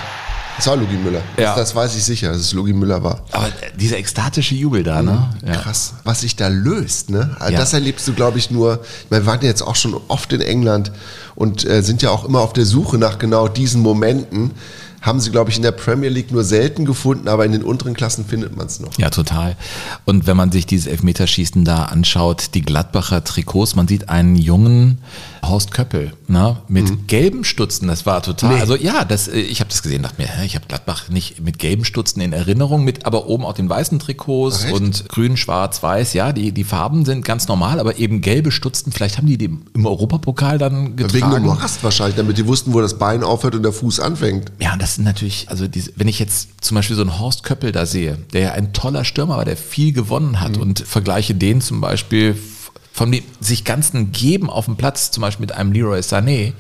Es war Lugi Müller. Ja. Das, das, weiß ich sicher, dass es Lugi Müller war. Aber dieser ekstatische Jubel da, ne? Mhm. Ja. Krass. Was sich da löst, ne? Also ja. Das erlebst du, glaube ich, nur. Ich meine, wir waren ja jetzt auch schon oft in England und äh, sind ja auch immer auf der Suche nach genau diesen Momenten haben sie, glaube ich, in der Premier League nur selten gefunden, aber in den unteren Klassen findet man es noch. Ja, total. Und wenn man sich dieses Elfmeterschießen da anschaut, die Gladbacher Trikots, man sieht einen jungen Horst Köppel ne, mit mhm. gelben Stutzen, das war total, nee. also ja, das, äh, ich habe das gesehen, dachte mir, ich habe Gladbach nicht mit gelben Stutzen in Erinnerung, mit aber oben auch den weißen Trikots Ach, und grün, schwarz, weiß, ja, die, die Farben sind ganz normal, aber eben gelbe Stutzen, vielleicht haben die die im Europapokal dann getragen. Wegen dem Morast wahrscheinlich, damit die wussten, wo das Bein aufhört und der Fuß anfängt. Ja, das sind natürlich, also diese, wenn ich jetzt zum Beispiel so einen Horst Köppel da sehe, der ja ein toller Stürmer war, der viel gewonnen hat mhm. und vergleiche den zum Beispiel von dem sich ganzen Geben auf dem Platz, zum Beispiel mit einem Leroy Sané,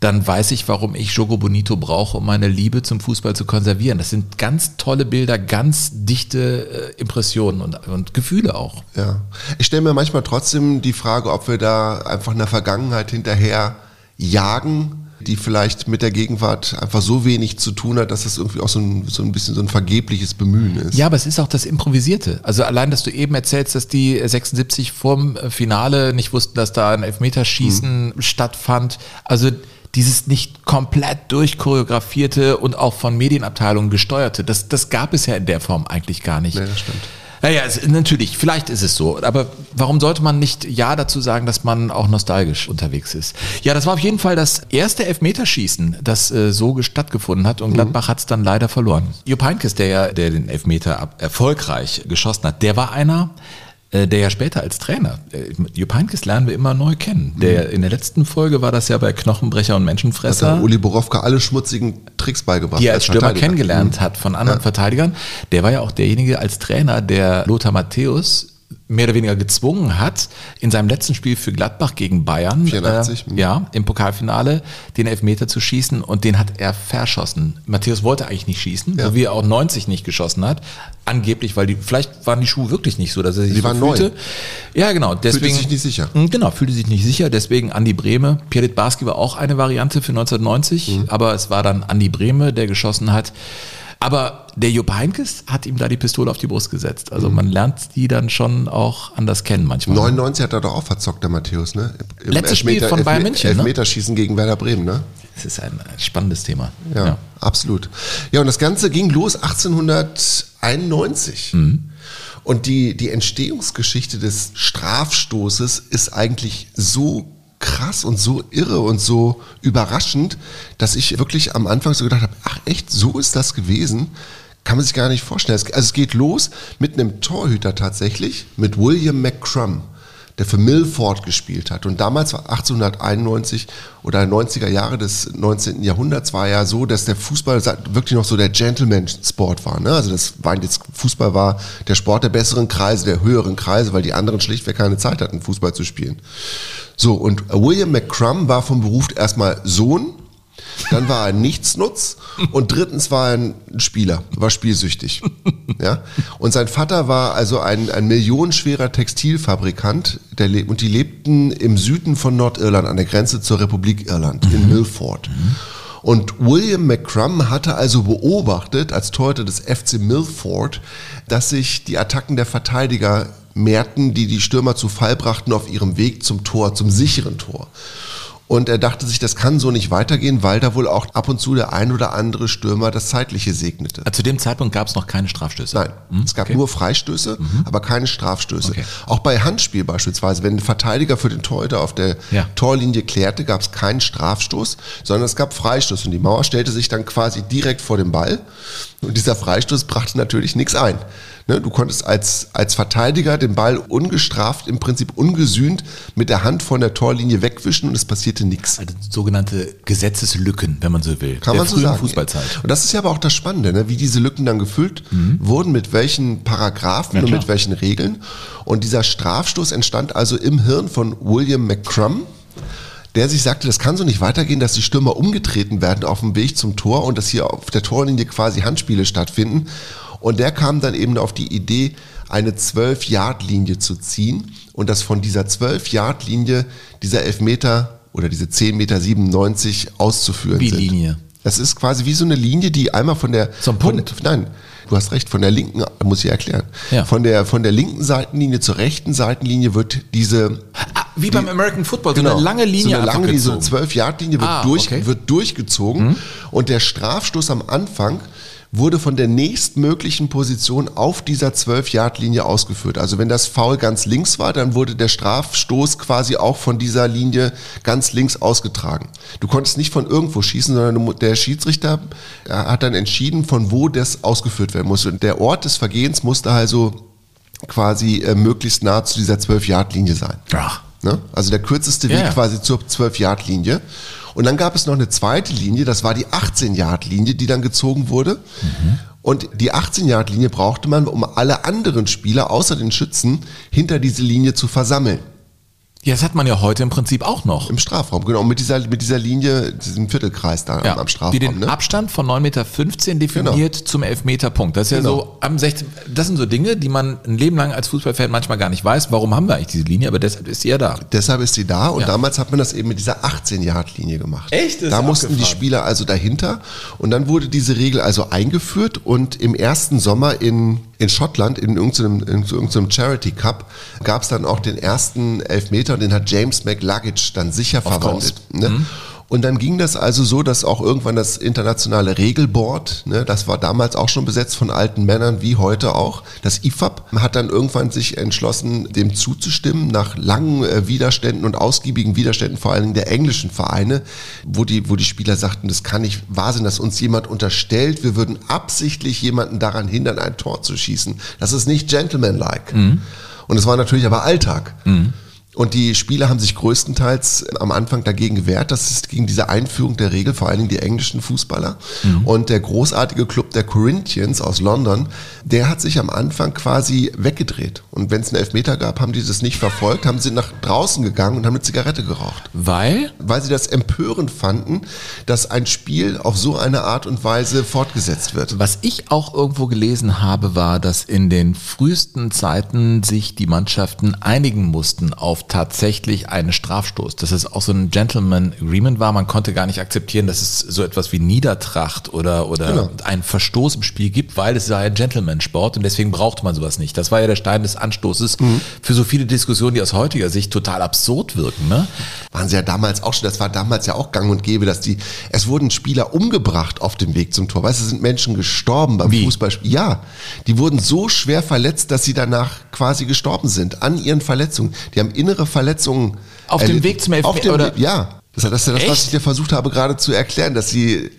dann weiß ich, warum ich Jogo Bonito brauche, um meine Liebe zum Fußball zu konservieren. Das sind ganz tolle Bilder, ganz dichte äh, Impressionen und, und Gefühle auch. Ja. Ich stelle mir manchmal trotzdem die Frage, ob wir da einfach in der Vergangenheit hinterher jagen die vielleicht mit der Gegenwart einfach so wenig zu tun hat, dass es irgendwie auch so ein, so ein bisschen so ein vergebliches Bemühen ist. Ja, aber es ist auch das Improvisierte. Also allein, dass du eben erzählst, dass die 76 vorm Finale nicht wussten, dass da ein Elfmeterschießen mhm. stattfand. Also dieses nicht komplett durchchoreografierte und auch von Medienabteilungen gesteuerte, das, das gab es ja in der Form eigentlich gar nicht. Nee, das stimmt. Naja, es, natürlich, vielleicht ist es so. Aber warum sollte man nicht Ja dazu sagen, dass man auch nostalgisch unterwegs ist? Ja, das war auf jeden Fall das erste Elfmeterschießen, das äh, so stattgefunden hat und Gladbach mhm. hat es dann leider verloren. Jupp Heynckes, der ja der den Elfmeter erfolgreich geschossen hat, der war einer, der ja später als Trainer, äh, Jupp Heynckes lernen wir immer neu kennen. Der, mhm. in der letzten Folge war das ja bei Knochenbrecher und Menschenfresser. Hat Uli Borowka alle schmutzigen Tricks beigebracht. Die er als Stürmer kennengelernt mhm. hat von anderen ja. Verteidigern. Der war ja auch derjenige als Trainer, der Lothar Matthäus mehr oder weniger gezwungen hat, in seinem letzten Spiel für Gladbach gegen Bayern, 84, äh, ja, im Pokalfinale, den Elfmeter zu schießen und den hat er verschossen. Matthäus wollte eigentlich nicht schießen, ja. so wie er auch 90 nicht geschossen hat. Angeblich, weil die, vielleicht waren die Schuhe wirklich nicht so, dass er sich die waren fühlte. Neu. Ja, genau. Deswegen, fühlte sich nicht sicher. Hm, genau, fühlte sich nicht sicher. Deswegen Andi Brehme. Pierre Barski war auch eine Variante für 1990, mhm. aber es war dann Andi Brehme, der geschossen hat. Aber der Jupp Heinkes hat ihm da die Pistole auf die Brust gesetzt. Also man lernt die dann schon auch anders kennen manchmal. 99 hat er doch auch verzockt, der Matthäus, ne? Im Letztes Spiel von Bayern München, ne? Elfmeterschießen ne? gegen Werder Bremen, ne? Das ist ein spannendes Thema. Ja, ja. absolut. Ja, und das Ganze ging los 1891. Mhm. Und die, die Entstehungsgeschichte des Strafstoßes ist eigentlich so krass und so irre und so überraschend, dass ich wirklich am Anfang so gedacht habe, ach echt, so ist das gewesen? Kann man sich gar nicht vorstellen. Also es geht los mit einem Torhüter tatsächlich, mit William McCrum. Der für Milford gespielt hat. Und damals war 1891 oder 90er Jahre des 19. Jahrhunderts war ja so, dass der Fußball wirklich noch so der Gentleman-Sport war. Ne? Also das war jetzt Fußball war der Sport der besseren Kreise, der höheren Kreise, weil die anderen schlichtweg keine Zeit hatten, Fußball zu spielen. So, und William McCrum war vom Beruf erstmal Sohn dann war er Nichtsnutz und drittens war er ein Spieler, war spielsüchtig. Ja? Und sein Vater war also ein, ein millionenschwerer Textilfabrikant der und die lebten im Süden von Nordirland an der Grenze zur Republik Irland in Milford. Und William McCrum hatte also beobachtet, als Torhüter des FC Milford, dass sich die Attacken der Verteidiger mehrten, die die Stürmer zu Fall brachten auf ihrem Weg zum Tor, zum sicheren Tor. Und er dachte sich, das kann so nicht weitergehen, weil da wohl auch ab und zu der ein oder andere Stürmer das Zeitliche segnete. Zu dem Zeitpunkt gab es noch keine Strafstöße? Nein, hm? es gab okay. nur Freistöße, mhm. aber keine Strafstöße. Okay. Auch bei Handspiel beispielsweise, wenn ein Verteidiger für den Torhüter auf der ja. Torlinie klärte, gab es keinen Strafstoß, sondern es gab Freistoß. Und die Mauer stellte sich dann quasi direkt vor dem Ball. Und dieser Freistoß brachte natürlich nichts ein. Ne, du konntest als, als Verteidiger den Ball ungestraft, im Prinzip ungesühnt mit der Hand von der Torlinie wegwischen und es passierte nichts. Also sogenannte Gesetzeslücken, wenn man so will. Kann der man so sagen. Fußballzeit. Und das ist ja aber auch das Spannende, ne? wie diese Lücken dann gefüllt mhm. wurden, mit welchen Paragraphen ja, und mit welchen Regeln. Und dieser Strafstoß entstand also im Hirn von William McCrum der sich sagte, das kann so nicht weitergehen, dass die Stürmer umgetreten werden auf dem Weg zum Tor und dass hier auf der Torlinie quasi Handspiele stattfinden. Und der kam dann eben auf die Idee, eine 12-Yard-Linie zu ziehen und dass von dieser 12-Yard-Linie dieser Elfmeter oder diese 10,97 Meter auszuführen wie sind. Linie? Das ist quasi wie so eine Linie, die einmal von der... Zum Punkt? Von, nein, du hast recht, von der linken, muss ich erklären, ja. von, der, von der linken Seitenlinie zur rechten Seitenlinie wird diese... Ah, wie beim American Football, so genau, eine lange Linie so eine lange, so eine 12-Yard-Linie wird, ah, durch, okay. wird durchgezogen mhm. und der Strafstoß am Anfang wurde von der nächstmöglichen Position auf dieser 12-Yard-Linie ausgeführt. Also wenn das Foul ganz links war, dann wurde der Strafstoß quasi auch von dieser Linie ganz links ausgetragen. Du konntest nicht von irgendwo schießen, sondern der Schiedsrichter hat dann entschieden, von wo das ausgeführt werden muss. Und der Ort des Vergehens musste also quasi äh, möglichst nah zu dieser 12-Yard-Linie sein. Ach. Ne? Also der kürzeste Weg quasi zur 12-Yard-Linie. Und dann gab es noch eine zweite Linie, das war die 18-Yard-Linie, die dann gezogen wurde. Mhm. Und die 18-Yard-Linie brauchte man, um alle anderen Spieler außer den Schützen hinter diese Linie zu versammeln. Ja, das hat man ja heute im Prinzip auch noch. Im Strafraum, genau. Mit dieser, mit dieser Linie, diesem Viertelkreis da ja, am Strafraum. Die den ne? Abstand von 9,15 Meter definiert genau. zum Elfmeterpunkt. Das ist ja genau. so am 16. Das sind so Dinge, die man ein Leben lang als Fußballfan manchmal gar nicht weiß. Warum haben wir eigentlich diese Linie? Aber deshalb ist sie ja da. Deshalb ist sie da und ja. damals hat man das eben mit dieser 18-Yard-Linie gemacht. Echt? Das da mussten die Spieler also dahinter und dann wurde diese Regel also eingeführt und im ersten Sommer in in Schottland, in irgendeinem, in irgendeinem Charity Cup, gab es dann auch den ersten Elfmeter und den hat James McLuggage dann sicher verwandelt. Ne? Mhm. Und dann ging das also so, dass auch irgendwann das internationale Regelboard, ne, das war damals auch schon besetzt von alten Männern wie heute auch, das IFAB hat dann irgendwann sich entschlossen, dem zuzustimmen, nach langen äh, Widerständen und ausgiebigen Widerständen, vor allen Dingen der englischen Vereine, wo die, wo die Spieler sagten, das kann nicht wahr sein, dass uns jemand unterstellt, wir würden absichtlich jemanden daran hindern, ein Tor zu schießen. Das ist nicht gentlemanlike. Mhm. Und es war natürlich aber Alltag. Mhm. Und die Spieler haben sich größtenteils am Anfang dagegen gewehrt. Das ist gegen diese Einführung der Regel, vor allen Dingen die englischen Fußballer. Mhm. Und der großartige Club der Corinthians aus London, der hat sich am Anfang quasi weggedreht. Und wenn es einen Elfmeter gab, haben die das nicht verfolgt, haben sie nach draußen gegangen und haben eine Zigarette geraucht. Weil? Weil sie das empörend fanden, dass ein Spiel auf so eine Art und Weise fortgesetzt wird. Was ich auch irgendwo gelesen habe, war, dass in den frühesten Zeiten sich die Mannschaften einigen mussten auf tatsächlich einen Strafstoß. Dass es auch so ein Gentleman Agreement war. Man konnte gar nicht akzeptieren, dass es so etwas wie Niedertracht oder, oder genau. einen Verstoß im Spiel gibt, weil es sei ein Gentleman-Sport und deswegen brauchte man sowas nicht. Das war ja der Stein des Anstoßes mhm. für so viele Diskussionen, die aus heutiger Sicht total absurd wirken. Ne? Waren sie ja damals auch schon, das war damals ja auch gang und gäbe, dass die, es wurden Spieler umgebracht auf dem Weg zum Tor. Weißt du, sind Menschen gestorben beim Wie? Fußballspiel. Ja, die wurden so schwer verletzt, dass sie danach quasi gestorben sind an ihren Verletzungen. Die haben innere schwere Verletzungen. Auf dem Weg zum Elfmeter? Oder? Ja. Das ist das, was ich dir versucht habe gerade zu erklären, dass sie,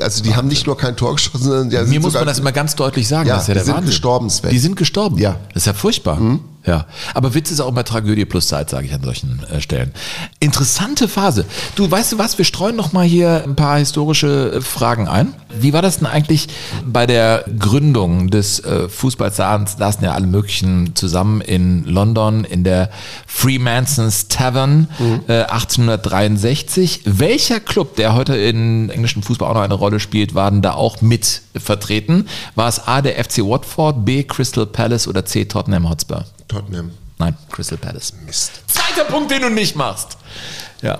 also die haben nicht nur kein Tor geschossen, sondern die Mir muss man das immer ganz deutlich sagen, ja, das ist ja der die sind Wahnsinn. gestorben, Sven. Die sind gestorben? Ja. Das ist ja furchtbar. Mhm. Ja, aber Witz ist auch immer Tragödie plus Zeit, sage ich an solchen äh, Stellen. Interessante Phase. Du, weißt du was, wir streuen noch mal hier ein paar historische äh, Fragen ein. Wie war das denn eigentlich bei der Gründung des äh, Fußballs? Da saßen ja alle möglichen zusammen in London in der Freemasons Tavern mhm. äh, 1863. Welcher Club, der heute in englischen Fußball auch noch eine Rolle spielt, war denn da auch mit vertreten? War es A, der FC Watford, B, Crystal Palace oder C, Tottenham Hotspur? Tottenham. Nein, Crystal Palace. Mist. Zweiter Punkt, den du nicht machst. Ja.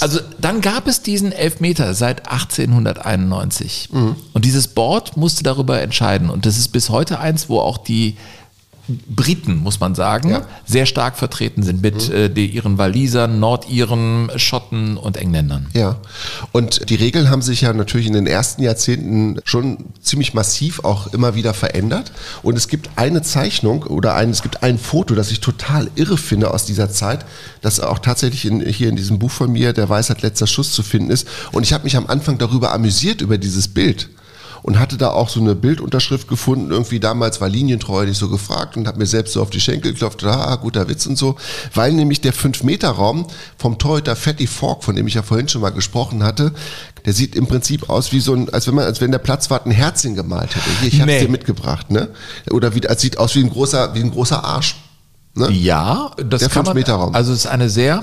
Also dann gab es diesen Elfmeter seit 1891. Mhm. Und dieses Board musste darüber entscheiden. Und das ist bis heute eins, wo auch die Briten, muss man sagen, ja. sehr stark vertreten sind mit mhm. äh, die, ihren Walisern, Nordiren, Schotten und Engländern. Ja, und die Regeln haben sich ja natürlich in den ersten Jahrzehnten schon ziemlich massiv auch immer wieder verändert. Und es gibt eine Zeichnung oder ein, es gibt ein Foto, das ich total irre finde aus dieser Zeit, das auch tatsächlich in, hier in diesem Buch von mir, Der Weisheit letzter Schuss, zu finden ist. Und ich habe mich am Anfang darüber amüsiert, über dieses Bild und hatte da auch so eine Bildunterschrift gefunden. Irgendwie damals war Linientreu nicht so gefragt und habe mir selbst so auf die Schenkel geklopft, ah, guter Witz und so, weil nämlich der 5-Meter-Raum vom Torhüter Fatty Fork, von dem ich ja vorhin schon mal gesprochen hatte, der sieht im Prinzip aus wie so ein, als wenn man, als wenn der Platzwart ein Herzchen gemalt hätte. Hier, ich habe nee. dir mitgebracht, ne? Oder wie, als sieht aus wie ein großer, wie ein großer Arsch. Ne? Ja, das der kann man, Raum. Also es ist eine sehr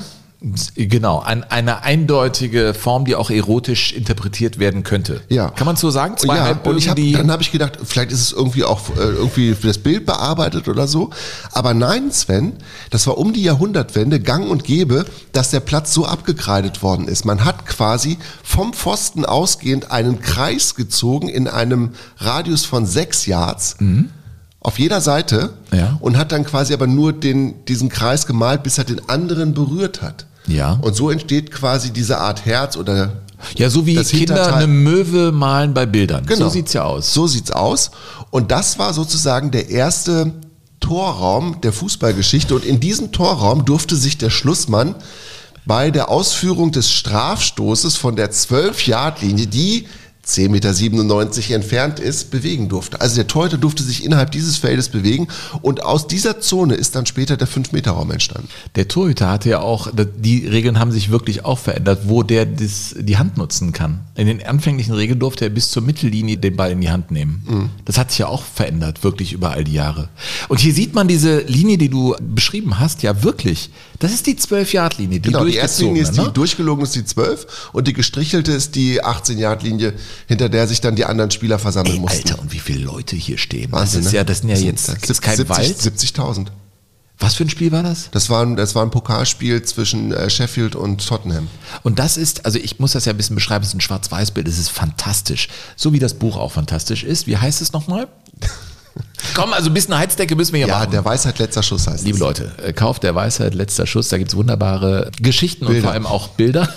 Genau, ein, eine eindeutige Form, die auch erotisch interpretiert werden könnte. Ja. Kann man so sagen? Zwei ja, und ich hab, dann habe ich gedacht, vielleicht ist es irgendwie auch äh, irgendwie für das Bild bearbeitet oder so. Aber nein, Sven, das war um die Jahrhundertwende gang und gäbe, dass der Platz so abgekreidet worden ist. Man hat quasi vom Pfosten ausgehend einen Kreis gezogen in einem Radius von sechs Yards. Mhm auf jeder Seite ja. und hat dann quasi aber nur den, diesen Kreis gemalt, bis er den anderen berührt hat. Ja. Und so entsteht quasi diese Art Herz oder ja, so wie Kinder eine Möwe malen bei Bildern. Genau. So sieht's ja aus. So sieht's aus. Und das war sozusagen der erste Torraum der Fußballgeschichte. Und in diesem Torraum durfte sich der Schlussmann bei der Ausführung des Strafstoßes von der 12-Yard-Linie, die 10,97 Meter entfernt ist, bewegen durfte. Also der Torhüter durfte sich innerhalb dieses Feldes bewegen und aus dieser Zone ist dann später der 5-Meter-Raum entstanden. Der Torhüter hatte ja auch, die Regeln haben sich wirklich auch verändert, wo der das, die Hand nutzen kann. In den anfänglichen Regeln durfte er bis zur Mittellinie den Ball in die Hand nehmen. Mhm. Das hat sich ja auch verändert, wirklich über all die Jahre. Und hier sieht man diese Linie, die du beschrieben hast, ja wirklich. Das ist die 12-Yard-Linie, die genau, die erste Linie ist die ne? durchgelogen ist die 12 und die gestrichelte ist die 18-Yard-Linie hinter der sich dann die anderen Spieler versammeln Ey, mussten. Alter, und wie viele Leute hier stehen. Wahnsinn, das ist ne? ja, das sind ja jetzt das ist kein 70, Wald. 70.000. Was für ein Spiel war das? Das war ein, das war ein Pokalspiel zwischen äh, Sheffield und Tottenham. Und das ist, also ich muss das ja ein bisschen beschreiben, es ist ein Schwarz-Weiß-Bild, es ist fantastisch. So wie das Buch auch fantastisch ist. Wie heißt es nochmal? Komm, also ein bisschen Heizdecke müssen wir hier ja, machen. Ja, der Weisheit letzter Schuss heißt Liebe es. Leute, äh, kauft der Weisheit letzter Schuss, da gibt es wunderbare Geschichten Bilder. und vor allem auch Bilder.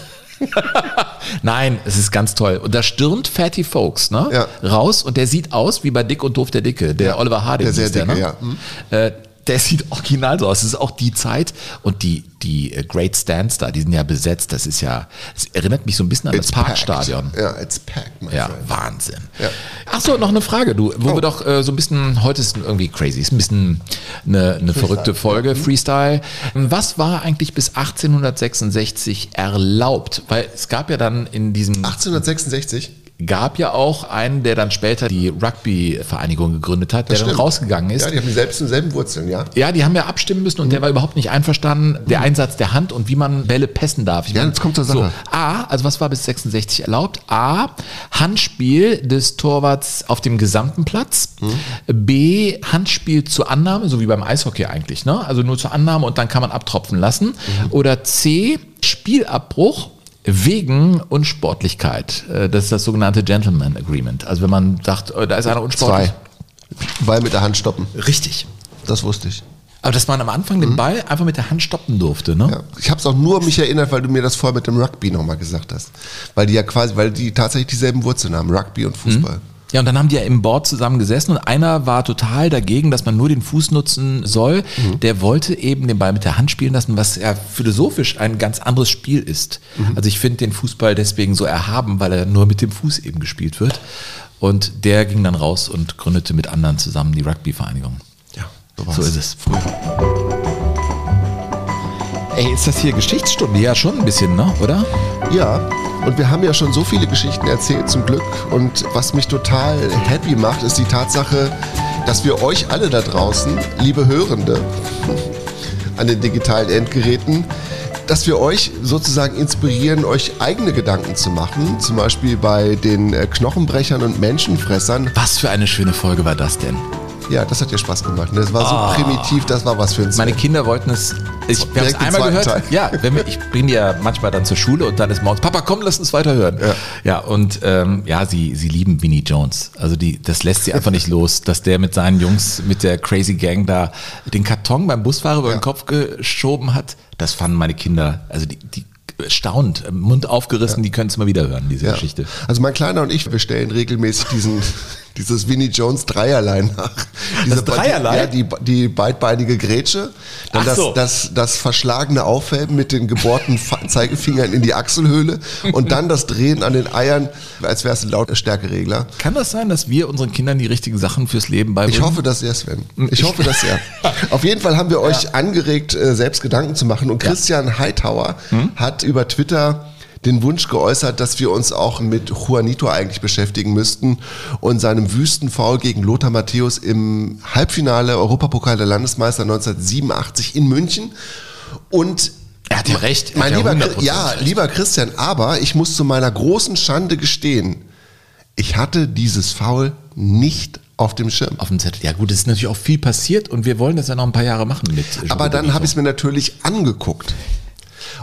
Nein, es ist ganz toll. Und da stürmt Fatty Folks ne, ja. raus und der sieht aus wie bei Dick und Doof der Dicke, der ja, Oliver Harding. Der sehr dicke, der, ne? ja. Mhm. Äh, der sieht original so aus. Das ist auch die Zeit und die, die äh, Great Stands da, die sind ja besetzt. Das ist ja, das erinnert mich so ein bisschen an it's das Parkstadion. Ja, it's packed, my Ja, friend. Wahnsinn. Ja. Ach so, noch eine Frage, du, wo oh. wir doch äh, so ein bisschen, heute ist irgendwie crazy, ist ein bisschen eine, eine verrückte Folge, mhm. Freestyle. Was war eigentlich bis 1866 erlaubt? Weil es gab ja dann in diesem... 1866? Gab ja auch einen, der dann später die Rugby-Vereinigung gegründet hat, der dann rausgegangen ist. Ja, die haben selbst dieselben Wurzeln, ja. Ja, die haben ja abstimmen müssen und mhm. der war überhaupt nicht einverstanden, der mhm. Einsatz der Hand und wie man Bälle pessen darf. Ich ja, jetzt kommt zur Sache. So, A, also was war bis 66 erlaubt? A, Handspiel des Torwarts auf dem gesamten Platz. Mhm. B, Handspiel zur Annahme, so wie beim Eishockey eigentlich, ne? Also nur zur Annahme und dann kann man abtropfen lassen. Mhm. Oder C, Spielabbruch Wegen Unsportlichkeit. Äh, das ist das sogenannte Gentleman Agreement. Also wenn man sagt, äh, da ist einer unsportlich. Zwei. Ball mit der Hand stoppen. Richtig. Das wusste ich. Aber dass man am Anfang den mhm. Ball einfach mit der Hand stoppen durfte, ne? Ja. Ich habe es auch nur mich erinnert, weil du mir das vorher mit dem Rugby nochmal gesagt hast. Weil die ja quasi, weil die tatsächlich dieselben Wurzeln haben, Rugby und Fußball. Mhm. Ja, und dann haben die ja im Board zusammen gesessen und einer war total dagegen, dass man nur den Fuß nutzen soll. Mhm. Der wollte eben den Ball mit der Hand spielen lassen, was ja philosophisch ein ganz anderes Spiel ist. Mhm. Also ich finde den Fußball deswegen so erhaben, weil er nur mit dem Fuß eben gespielt wird. Und der ging dann raus und gründete mit anderen zusammen die Rugby-Vereinigung. Ja. So ist es. Früher. Ey, ist das hier Geschichtsstunde? Ja, schon ein bisschen, ne? Oder? Ja, und wir haben ja schon so viele Geschichten erzählt, zum Glück. Und was mich total happy macht, ist die Tatsache, dass wir euch alle da draußen, liebe Hörende, an den digitalen Endgeräten, dass wir euch sozusagen inspirieren, euch eigene Gedanken zu machen. Zum Beispiel bei den äh, Knochenbrechern und Menschenfressern. Was für eine schöne Folge war das denn? Ja, das hat dir Spaß gemacht. Das war so Ah. primitiv, das war was für uns. Meine Kinder wollten es. Ich, wir haben es einmal gehört. Teil. Ja, wenn wir, ich bringe die ja manchmal dann zur Schule und dann ist morgens, Papa, komm, lass uns weiterhören. Ja, ja und ähm, ja, sie, sie lieben Vinnie Jones. Also die, das lässt sie einfach nicht los, dass der mit seinen Jungs, mit der Crazy Gang da den Karton beim Busfahrer über den Kopf geschoben hat. Das fanden meine Kinder, also die, die staunt, Mund aufgerissen, die können es mal wieder hören, diese Ja. Geschichte. Also mein Kleiner und ich, wir stellen regelmäßig diesen, dieses Winnie Jones Dreierlein nach. Diese, Dreierlein? Ja, die, die beidbeinige Grätsche, dann das, so. das, das verschlagene Aufheben mit den gebohrten Zeigefingern in die Achselhöhle und dann das Drehen an den Eiern, als wäre es ein Lautstärkeregler. Kann das sein, dass wir unseren Kindern die richtigen Sachen fürs Leben beibringen? Ich hoffe, dass sehr, Sven. Ich hoffe, dass sehr. Auf jeden Fall haben wir euch angeregt, äh, selbst Gedanken zu machen. Und Christian Hightower hat über Twitter den Wunsch geäußert, dass wir uns auch mit Juanito eigentlich beschäftigen müssten und seinem Wüstenfoul gegen Lothar Matthäus im Halbfinale Europapokal der Landesmeister 1987 in München. Und Er hat ja recht. er mein hat lieber, 100% ja, recht. lieber Christian, aber ich muss zu meiner großen Schande gestehen, ich hatte dieses Foul nicht auf dem Schirm. Auf dem Zettel. Ja gut, es ist natürlich auch viel passiert und wir wollen das ja noch ein paar Jahre machen mit. Aber dann habe ich es mir natürlich angeguckt.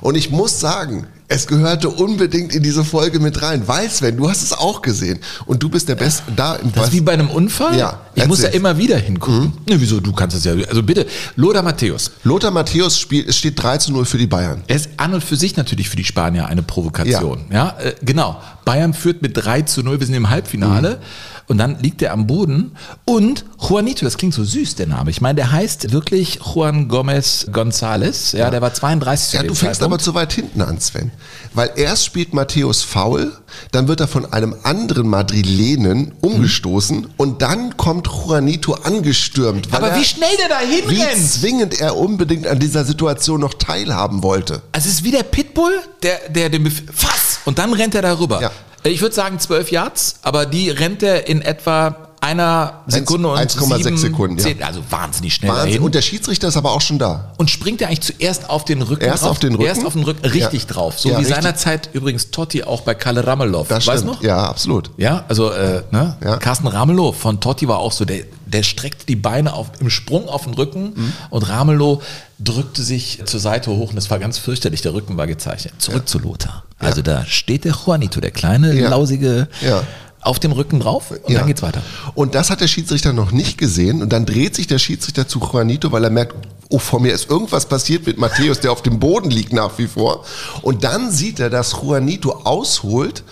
Und ich muss sagen, es gehörte unbedingt in diese Folge mit rein. Weil, Sven, du hast es auch gesehen. Und du bist der Beste da im Das ist wie bei einem Unfall? Ja, Ich muss ja immer wieder hingucken. Ne, wieso? Du kannst es ja. Also bitte, Lothar Matthäus. Lothar Matthäus spielt, es steht 3 zu 0 für die Bayern. Er ist an und für sich natürlich für die Spanier eine Provokation. Ja, äh, genau. Bayern führt mit 3 zu 0, wir sind im Halbfinale. Und dann liegt er am Boden. Und Juanito, das klingt so süß, der Name. Ich meine, der heißt wirklich Juan Gomez González. Ja, der war 32 zu Ja, du fängst aber Zeitpunkt. zu weit hinten an, Sven. Weil erst spielt Matthäus faul, dann wird er von einem anderen Madrilenen umgestoßen und dann kommt Juanito angestürmt. weil Aber er, wie schnell der da Wie hinrennt! zwingend er unbedingt an dieser Situation noch teilhaben wollte. Also es ist wie der Pitbull, der, der den Bef Fass! Und dann rennt er darüber. Ja. Ich würde sagen 12 Yards, aber die rennt er in etwa einer Sekunde und 1,6 sieben Sekunden, ja. Also wahnsinnig schnell Wahnsinn. dahin. Und der Schiedsrichter ist aber auch schon da. Und springt er eigentlich zuerst auf den Rücken Erst drauf? auf den Rücken? Erst auf den Rücken, richtig Ja. drauf. So Ja, wie richtig. seinerzeit übrigens Totti auch bei Kalle Ramelow. Das weißt stimmt. noch? Ja, absolut. Ja, also äh, ne? Ja. Carsten Ramelow von Totti war auch so, der, der streckte die Beine auf, im Sprung auf den Rücken Mhm. und Ramelow drückte sich zur Seite hoch und das war ganz fürchterlich, der Rücken war gezeichnet. Zurück zu Lothar. Also da steht der Juanito, der kleine, lausige, Ja. Auf dem Rücken drauf und Ja. dann geht's weiter. Und das hat der Schiedsrichter noch nicht gesehen. Und dann dreht sich der Schiedsrichter zu Juanito, weil er merkt, oh, vor mir ist irgendwas passiert mit Matthäus, der auf dem Boden liegt nach wie vor. Und dann sieht er, dass Juanito ausholt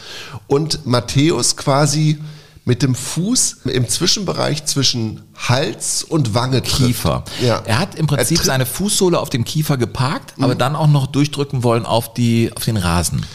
und Matthäus quasi mit dem Fuß im Zwischenbereich zwischen Hals und Wange trifft. Kiefer. Ja. Er hat im Prinzip tritt- Mhm. seine Fußsohle auf dem Kiefer geparkt, aber dann auch noch durchdrücken wollen auf, die, auf den Rasen.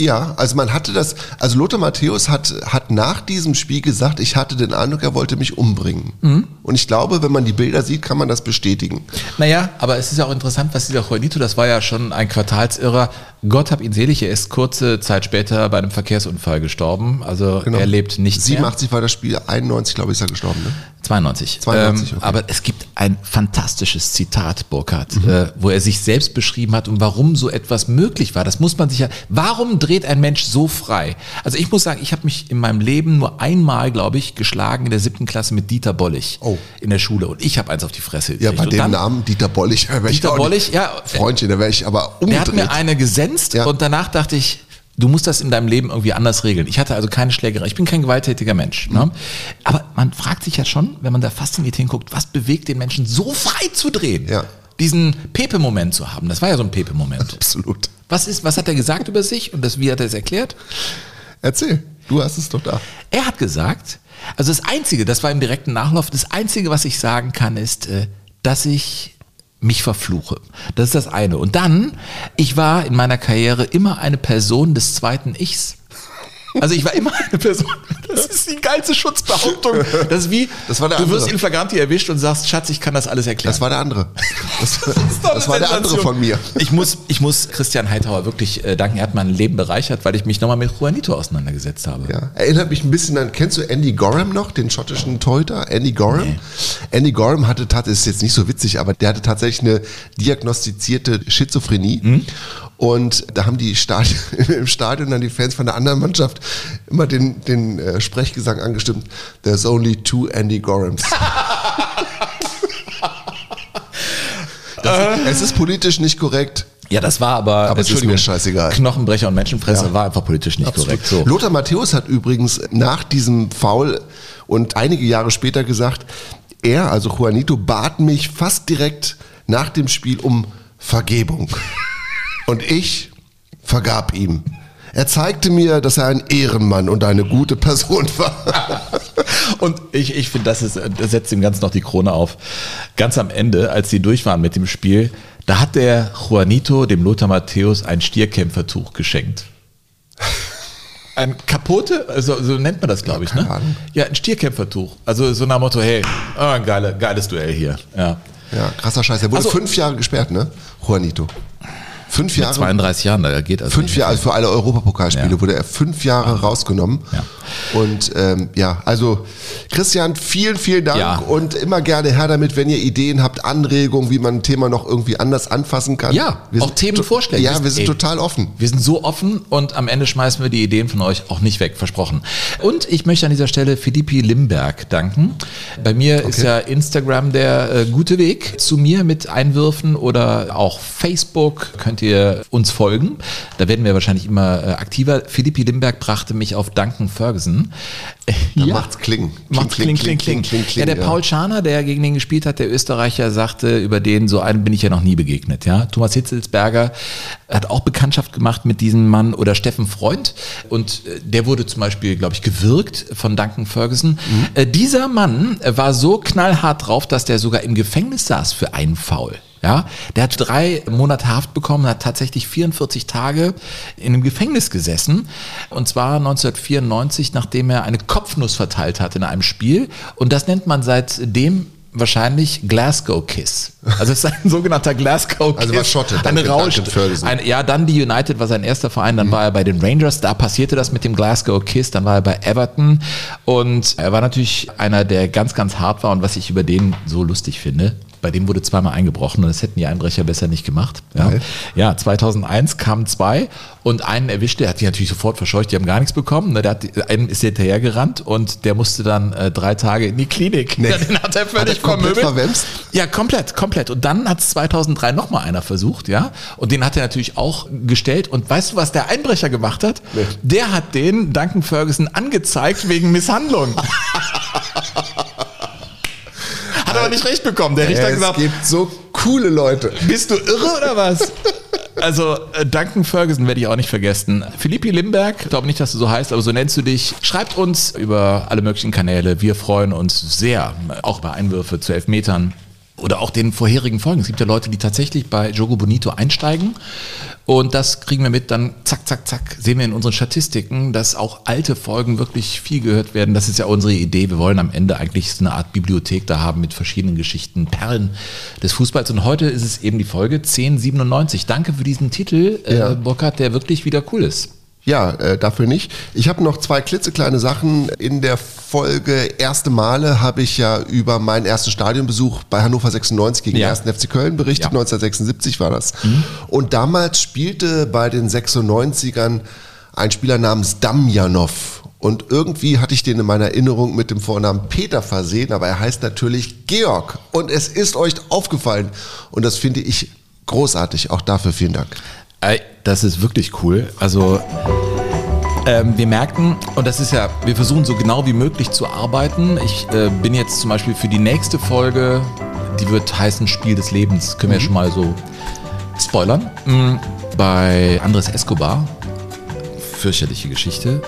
Ja, also man hatte das, also Lothar Matthäus hat, hat nach diesem Spiel gesagt, ich hatte den Eindruck, er wollte mich umbringen. Mhm. Und ich glaube, wenn man die Bilder sieht, kann man das bestätigen. Naja, aber es ist ja auch interessant, was dieser Juanito, das war ja schon ein Quartalsirrer. Gott hab ihn selig, er ist kurze Zeit später bei einem Verkehrsunfall gestorben. Also er lebt nicht mehr. 87 war das Spiel, 91 glaube ich ist er gestorben. Ne? 92. 92, ähm, okay. Aber es gibt ein fantastisches Zitat, Burkhardt, äh, wo er sich selbst beschrieben hat und warum so etwas möglich war. Das muss man sich ja. Warum dreht ein Mensch so frei? Also ich muss sagen, ich habe mich in meinem Leben nur einmal, glaube ich, geschlagen in der siebten Klasse mit Dieter Bollig Oh. in der Schule und ich habe eins auf die Fresse Ja, gekriegt. bei dem dann- Namen Dieter Bollig, Dieter Bollig, ja. Freundchen, da wäre ich aber Der hat umgedreht. mir eine gesenzt Ja. und danach dachte ich, du musst das in deinem Leben irgendwie anders regeln. Ich hatte also keine Schlägerei. Ich bin kein gewalttätiger Mensch. Ne? Aber man fragt sich ja schon, wenn man da fasziniert hinguckt, was bewegt den Menschen so frei zu drehen? Ja. Diesen Pepe-Moment zu haben. Das war ja so ein Pepe-Moment. Absolut. Was, ist, was hat er gesagt über sich und das, wie hat er es erklärt? Erzähl, du hast es doch da. Er hat gesagt, also das Einzige, das war im direkten Nachlauf, das Einzige, was ich sagen kann, ist, äh, dass ich mich verfluche. Das ist das eine. Und dann, ich war in meiner Karriere immer eine Person des zweiten Ichs. Also ich war immer eine Person, das ist die geilste Schutzbehauptung. Das ist wie, Das war der du wirst andere. in Flagranti erwischt und sagst, Schatz, ich kann das alles erklären. Das war der andere. Das, das eine war der andere von mir. Ich muss, ich muss Christian Heithauer wirklich äh, danken. Er hat mein Leben bereichert, weil ich mich nochmal mit Juanito auseinandergesetzt habe. Ja. Erinnert mich ein bisschen an, kennst du Andy Gorham noch, den schottischen Torhüter? Andy Gorham? Andy Gorham hatte, tat- ist jetzt nicht so witzig, aber der hatte tatsächlich eine diagnostizierte Schizophrenie. Hm? Und da haben die Stadion, im Stadion dann die Fans von der anderen Mannschaft immer den, den äh, Sprechgesang angestimmt. There's only two Andy Gorhams. das, es ist politisch nicht korrekt. Ja, das war aber, Aber es ist mir scheißegal. Knochenbrecher und Menschenfresser Ja. war einfach politisch nicht korrekt. So. Lothar Matthäus hat übrigens nach diesem Foul und einige Jahre später gesagt, er, also Juanito, bat mich fast direkt nach dem Spiel um Vergebung. Und ich vergab ihm. Er zeigte mir, dass er ein Ehrenmann und eine gute Person war. Und ich, ich finde, das, ist, das setzt ihm ganz noch die Krone auf. Ganz am Ende, als sie durch waren mit dem Spiel, da hat der Juanito dem Lothar Matthäus ein Stierkämpfertuch geschenkt. Ein Kapote, also so nennt man das, glaube ich, ne? Ahnung. Ja, ein Stierkämpfertuch. Also so nach Motto, hey, ah, ein geile, geiles Duell hier. Ja. Ja, krasser Scheiß. Er wurde Also- fünf Jahre gesperrt, ne? Juanito. Fünf Mit Jahre. 32 Jahren, da geht also Fünf Jahre, also für alle Europapokalspiele Ja. wurde er fünf Jahre rausgenommen. Ja. Und ähm, ja, also Christian, vielen, vielen Dank Ja. und immer gerne her damit, wenn ihr Ideen habt, Anregungen, wie man ein Thema noch irgendwie anders anfassen kann. Ja, wir auch Themenvorschläge. Ja, wir sind Ey. total offen. Wir sind so offen und am Ende schmeißen wir die Ideen von euch auch nicht weg, versprochen. Und ich möchte an dieser Stelle Philippi Limberg danken. Bei mir ist ja Instagram der äh, gute Weg zu mir mit Einwürfen oder auch Facebook könnt ihr uns folgen. Da werden wir wahrscheinlich immer äh, aktiver. Philippi Limberg brachte mich auf Duncan Ferguson. Da macht's Kling. Macht kling, kling, kling, Ja, der Paul Scharner, der gegen den gespielt hat, der Österreicher, sagte, über den, so einen bin ich ja noch nie begegnet. Ja, Thomas Hitzelsberger hat auch Bekanntschaft gemacht mit diesem Mann oder Steffen Freund. Und äh, der wurde zum Beispiel, glaube ich, gewirkt von Duncan Ferguson. Äh, dieser Mann war so knallhart drauf, dass der sogar im Gefängnis saß für einen Foul. Ja, der hat drei Monate Haft bekommen, hat tatsächlich 44 Tage in einem Gefängnis gesessen. Und zwar 1994, nachdem er eine Kopfnuss verteilt hat in einem Spiel. Und das nennt man seitdem wahrscheinlich Glasgow Kiss. Also es ist ein sogenannter Glasgow Kiss. Also war Schotte, eine Duncan- Rausch. Ein, ja, dann die United war sein erster Verein, dann war er bei den Rangers, da passierte das mit dem Glasgow Kiss, dann war er bei Everton und er war natürlich einer, der ganz, ganz hart war und was ich über den so lustig finde, bei dem wurde zweimal eingebrochen und das hätten die Einbrecher besser nicht gemacht. Ja, ja 2001 kamen zwei und einen erwischte, der hat die natürlich sofort verscheucht, die haben gar nichts bekommen. Ne, Der hat, einem ist hinterhergerannt und der musste dann äh, drei Tage in die Klinik. Nee. Den hat er völlig Hat er komplett vermöbelt. verwemst? Ja, komplett, komplett. Und dann hat es 2003 nochmal einer versucht, ja. Und den hat er natürlich auch gestellt. Und weißt du, was der Einbrecher gemacht hat? Nee. Der hat den Duncan Ferguson angezeigt wegen Misshandlung. aber nicht recht bekommen. Der Richter hat Es gesagt, gibt so coole Leute. bist du irre oder was? Also, äh, Duncan Ferguson werde ich auch nicht vergessen. Philippi Limberg, ich glaube nicht, dass du so heißt, aber so nennst du dich. Schreibt uns über alle möglichen Kanäle. Wir freuen uns sehr, auch bei Einwürfe zu Elfmetern oder auch den vorherigen Folgen. Es gibt ja Leute, die tatsächlich bei Jogo Bonito einsteigen und das kriegen wir mit, dann zack, zack, zack, sehen wir in unseren Statistiken, dass auch alte Folgen wirklich viel gehört werden. Das ist ja unsere Idee. Wir wollen am Ende eigentlich so eine Art Bibliothek da haben mit verschiedenen Geschichten, Perlen des Fußballs. Und heute ist es eben die Folge 1097. Danke für diesen Titel, Ja. äh, Burkhard, der wirklich wieder cool ist. Ja, äh, dafür nicht. Ich habe noch zwei klitzekleine Sachen. In der Folge Erste Male habe ich ja über meinen ersten Stadionbesuch bei Hannover 96 gegen Ja. den 1. FC Köln berichtet. Ja. 1976 war das. Und damals spielte bei den 96ern ein Spieler namens Damjanov. Und irgendwie hatte ich den in meiner Erinnerung mit dem Vornamen Peter versehen, aber er heißt natürlich Georg. Und es ist euch aufgefallen. Und das finde ich großartig. Auch dafür vielen Dank. Das ist wirklich cool. Also ähm, wir merken, und das ist ja, wir versuchen so genau wie möglich zu arbeiten. Ich äh, bin jetzt zum Beispiel für die nächste Folge, die wird heißen Spiel des Lebens, können wir ja schon mal so spoilern. Mm, Bei Andres Escobar, fürchterliche Geschichte,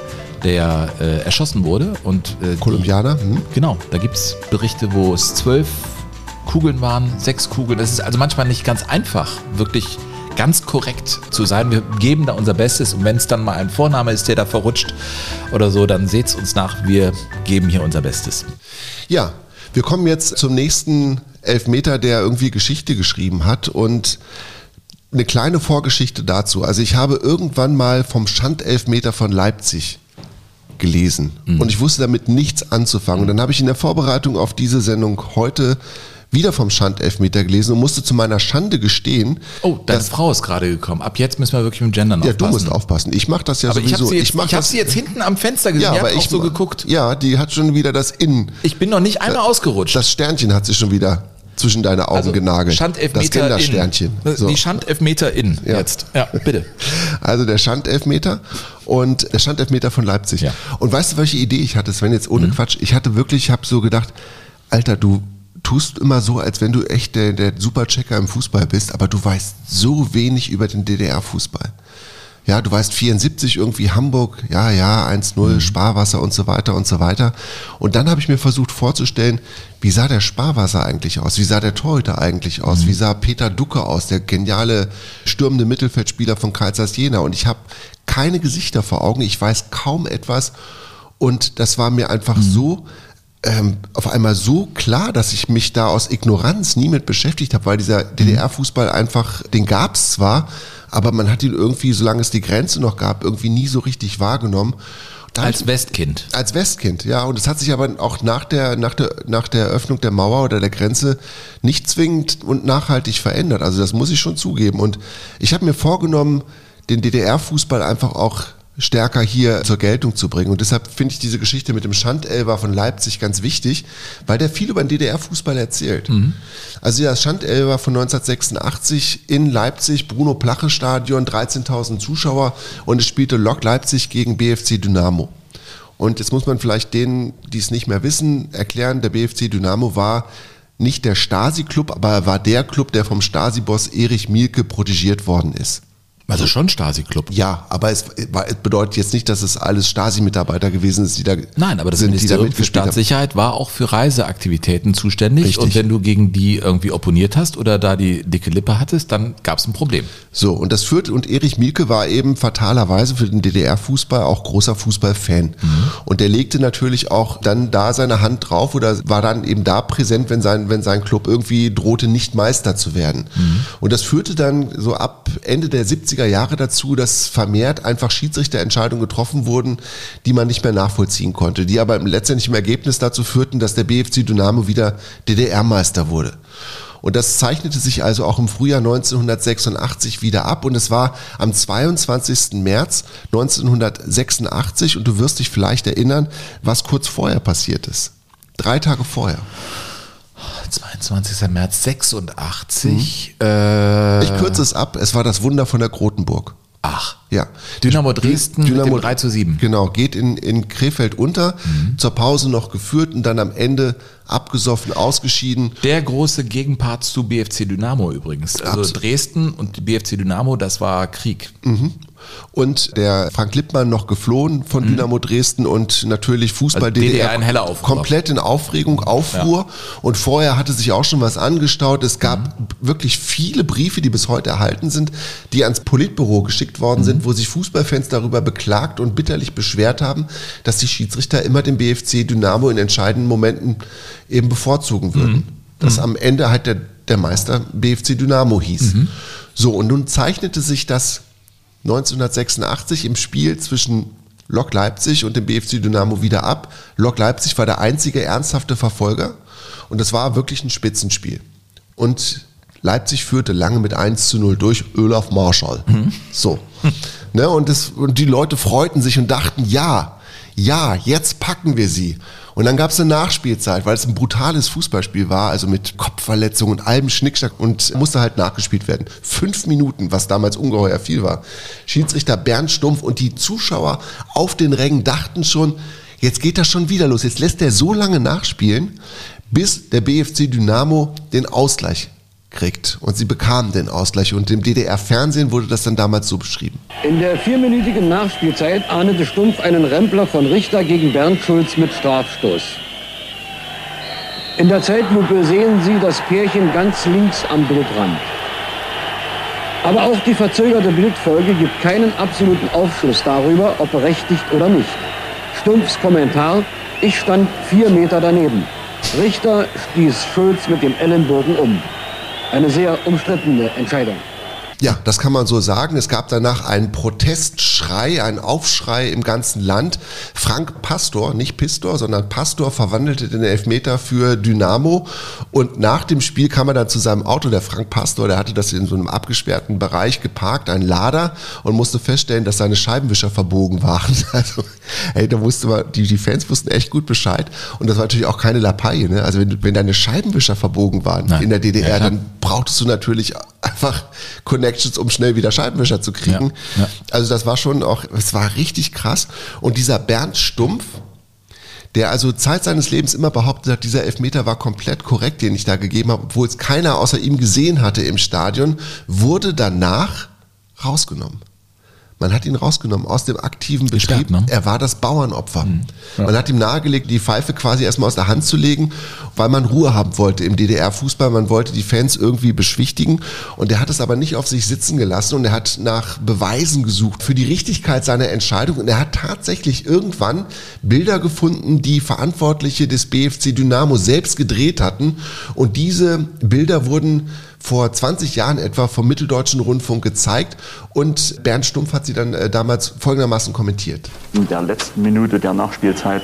der äh, erschossen wurde und äh, Kolumbianer? Hm? Genau, da gibt es Berichte, wo es zwölf Kugeln waren, sechs Kugeln. Das ist also manchmal nicht ganz einfach, wirklich ganz korrekt zu sein. Wir geben da unser Bestes und wenn es dann mal ein Vorname ist, der da verrutscht oder so, dann seht's uns nach. Wir geben hier unser Bestes. Ja, wir kommen jetzt zum nächsten Elfmeter, der irgendwie Geschichte geschrieben hat und eine kleine Vorgeschichte dazu. Also ich habe irgendwann mal vom Schandelfmeter von Leipzig gelesen mhm. und ich wusste damit nichts anzufangen. Und dann habe ich in der Vorbereitung auf diese Sendung heute wieder vom Schandelfmeter gelesen und musste zu meiner Schande gestehen. Oh, deine Frau ist gerade gekommen. Ab jetzt müssen wir wirklich mit dem Gendern ja, aufpassen. Ja, du musst aufpassen. Ich mache das ja aber sowieso. Ich habe sie, hab sie jetzt hinten am Fenster gesehen. Ja, aber ich so geguckt. Ja, die hat schon wieder das In. Ich bin noch nicht einmal ausgerutscht. Das Sternchen hat sie schon wieder zwischen deine Augen also genagelt. Schandelfmeter das Gendersternchen. So. Die Schandelfmeter in ja. jetzt. Ja, bitte. Also der Schandelfmeter und der Schandelfmeter von Leipzig. Ja. Und weißt du, welche Idee ich hatte? Sven, jetzt ohne mhm. Quatsch. Ich hatte wirklich, ich habe so gedacht, Alter, du tust immer so, als wenn du echt der, der Superchecker im Fußball bist, aber du weißt so wenig über den DDR-Fußball. Ja, du weißt 74 irgendwie Hamburg, ja, ja, 1-0, mhm. Sparwasser und so weiter und so weiter. Und dann habe ich mir versucht vorzustellen, wie sah der Sparwasser eigentlich aus? Wie sah der Torhüter eigentlich aus? Mhm. Wie sah Peter Ducke aus, der geniale stürmende Mittelfeldspieler von Kaisers Jena? Und ich habe keine Gesichter vor Augen, ich weiß kaum etwas. Und das war mir einfach mhm. so ähm, auf einmal so klar, dass ich mich da aus Ignoranz nie mit beschäftigt habe, weil dieser mhm. DDR-Fußball einfach, den gab es zwar, aber man hat ihn irgendwie, solange es die Grenze noch gab, irgendwie nie so richtig wahrgenommen. Dann, als Westkind. Als Westkind, ja. Und es hat sich aber auch nach der, nach, der, nach der Öffnung der Mauer oder der Grenze nicht zwingend und nachhaltig verändert. Also das muss ich schon zugeben. Und ich habe mir vorgenommen, den DDR-Fußball einfach auch stärker hier zur Geltung zu bringen. Und deshalb finde ich diese Geschichte mit dem Schandelber von Leipzig ganz wichtig, weil der viel über den DDR-Fußball erzählt. Mhm. Also das Schandelber von 1986 in Leipzig, Bruno Plache Stadion, 13.000 Zuschauer und es spielte Lok Leipzig gegen BFC Dynamo. Und jetzt muss man vielleicht denen, die es nicht mehr wissen, erklären, der BFC Dynamo war nicht der Stasi-Club, aber er war der Club, der vom Stasi-Boss Erich Mielke protegiert worden ist. Also schon Stasi-Club. Ja, aber es, bedeutet jetzt nicht, dass es alles Stasi-Mitarbeiter gewesen ist, die da Nein, aber das sind, Ministerium für Staatssicherheit war auch für Reiseaktivitäten zuständig. Richtig. Und wenn du gegen die irgendwie opponiert hast oder da die dicke Lippe hattest, dann gab es ein Problem. So, und das führt, und Erich Mielke war eben fatalerweise für den DDR-Fußball auch großer Fußballfan. Mhm. Und der legte natürlich auch dann da seine Hand drauf oder war dann eben da präsent, wenn sein, wenn sein Club irgendwie drohte, nicht Meister zu werden. Mhm. Und das führte dann so ab Ende der 70er 90er Jahre dazu, dass vermehrt einfach Schiedsrichterentscheidungen getroffen wurden, die man nicht mehr nachvollziehen konnte, die aber letztendlich im Ergebnis dazu führten, dass der BFC Dynamo wieder DDR-Meister wurde. Und das zeichnete sich also auch im Frühjahr 1986 wieder ab. Und es war am 22. März 1986. Und du wirst dich vielleicht erinnern, was kurz vorher passiert ist. Drei Tage vorher. 22. März 86. Hm. Äh, ich kürze es ab. Es war das Wunder von der Grotenburg. Ach. Ja. Dynamo Dresden Dynamo, mit 3 zu 7. Genau, geht in, in Krefeld unter, mhm. zur Pause noch geführt und dann am Ende abgesoffen, ausgeschieden. Der große Gegenpart zu BFC Dynamo übrigens. Also Absolut. Dresden und BFC Dynamo, das war Krieg. Mhm und der Frank Lippmann noch geflohen von mhm. Dynamo Dresden und natürlich Fußball also DDR, DDR komplett in Aufregung, Aufruhr ja. und vorher hatte sich auch schon was angestaut. Es gab mhm. wirklich viele Briefe, die bis heute erhalten sind, die ans Politbüro geschickt worden mhm. sind, wo sich Fußballfans darüber beklagt und bitterlich beschwert haben, dass die Schiedsrichter immer den BFC Dynamo in entscheidenden Momenten eben bevorzugen würden. Mhm. Dass mhm. am Ende halt der, der Meister BFC Dynamo hieß. Mhm. So, und nun zeichnete sich das 1986 im Spiel zwischen Lok Leipzig und dem BFC Dynamo wieder ab. Lok Leipzig war der einzige ernsthafte Verfolger und das war wirklich ein Spitzenspiel. Und Leipzig führte lange mit 1 zu 0 durch Olaf Marschall. Mhm. So. Ne, und, das, und die Leute freuten sich und dachten, ja, ja, jetzt packen wir sie. Und dann gab es eine Nachspielzeit, weil es ein brutales Fußballspiel war, also mit Kopfverletzungen und allem Schnickschnack und musste halt nachgespielt werden. Fünf Minuten, was damals ungeheuer viel war. Schiedsrichter Bernd Stumpf und die Zuschauer auf den Rängen dachten schon, jetzt geht das schon wieder los. Jetzt lässt er so lange nachspielen, bis der BFC Dynamo den Ausgleich kriegt. Und sie bekamen den Ausgleich. Und im DDR-Fernsehen wurde das dann damals so beschrieben. In der vierminütigen Nachspielzeit ahndete Stumpf einen Rempler von Richter gegen Bernd Schulz mit Strafstoß. In der Zeitlupe sehen Sie das Pärchen ganz links am Blutrand. Aber auch die verzögerte Bildfolge gibt keinen absoluten Aufschluss darüber, ob berechtigt oder nicht. Stumpfs Kommentar, ich stand vier Meter daneben. Richter stieß Schulz mit dem Ellenbogen um. Eine sehr umstrittene Entscheidung. Ja, das kann man so sagen. Es gab danach einen Protestschrei, einen Aufschrei im ganzen Land. Frank Pastor, nicht Pistor, sondern Pastor verwandelte den Elfmeter für Dynamo. Und nach dem Spiel kam er dann zu seinem Auto. Der Frank Pastor, der hatte das in so einem abgesperrten Bereich geparkt, ein Lader, und musste feststellen, dass seine Scheibenwischer verbogen waren. Also, ey, da wusste man, die, die Fans wussten echt gut Bescheid. Und das war natürlich auch keine Lappalie. Ne? Also wenn, wenn deine Scheibenwischer verbogen waren Nein. in der DDR, Ja, dann brauchtest du natürlich einfach Connections, um schnell wieder Scheibenwischer zu kriegen. Ja, ja. Also das war schon auch, es war richtig krass. Und dieser Bernd Stumpf, der also Zeit seines Lebens immer behauptet hat, dieser Elfmeter war komplett korrekt, den ich da gegeben habe, obwohl es keiner außer ihm gesehen hatte im Stadion, wurde danach rausgenommen. Man hat ihn rausgenommen aus dem aktiven Betrieb. Gesperrt, ne? Er war das Bauernopfer. Man hat ihm nahegelegt, die Pfeife quasi erstmal aus der Hand zu legen, weil man Ruhe haben wollte im DDR-Fußball. Man wollte die Fans irgendwie beschwichtigen. Und er hat es aber nicht auf sich sitzen gelassen und er hat nach Beweisen gesucht für die Richtigkeit seiner Entscheidung. Und er hat tatsächlich irgendwann Bilder gefunden, die Verantwortliche des BFC Dynamo selbst gedreht hatten. Und diese Bilder wurden vor 20 Jahren etwa vom Mitteldeutschen Rundfunk gezeigt und Bernd Stumpf hat sie dann äh, damals folgendermaßen kommentiert. In der letzten Minute der Nachspielzeit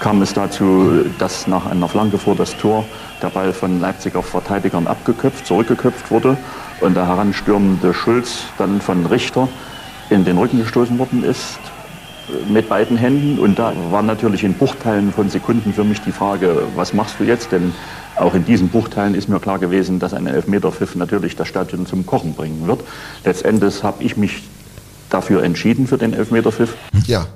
kam es dazu, dass nach einer Flanke vor das Tor der Ball von Leipziger Verteidigern abgeköpft, zurückgeköpft wurde und der heranstürmende Schulz dann von Richter in den Rücken gestoßen worden ist mit beiden Händen. Und da war natürlich in Bruchteilen von Sekunden für mich die Frage, was machst du jetzt? Denn auch in diesen Bruchteilen ist mir klar gewesen, dass ein Elfmeterpfiff natürlich das Stadion zum Kochen bringen wird. Letztendlich habe ich mich dafür entschieden für den Elfmeterpfiff. Ja,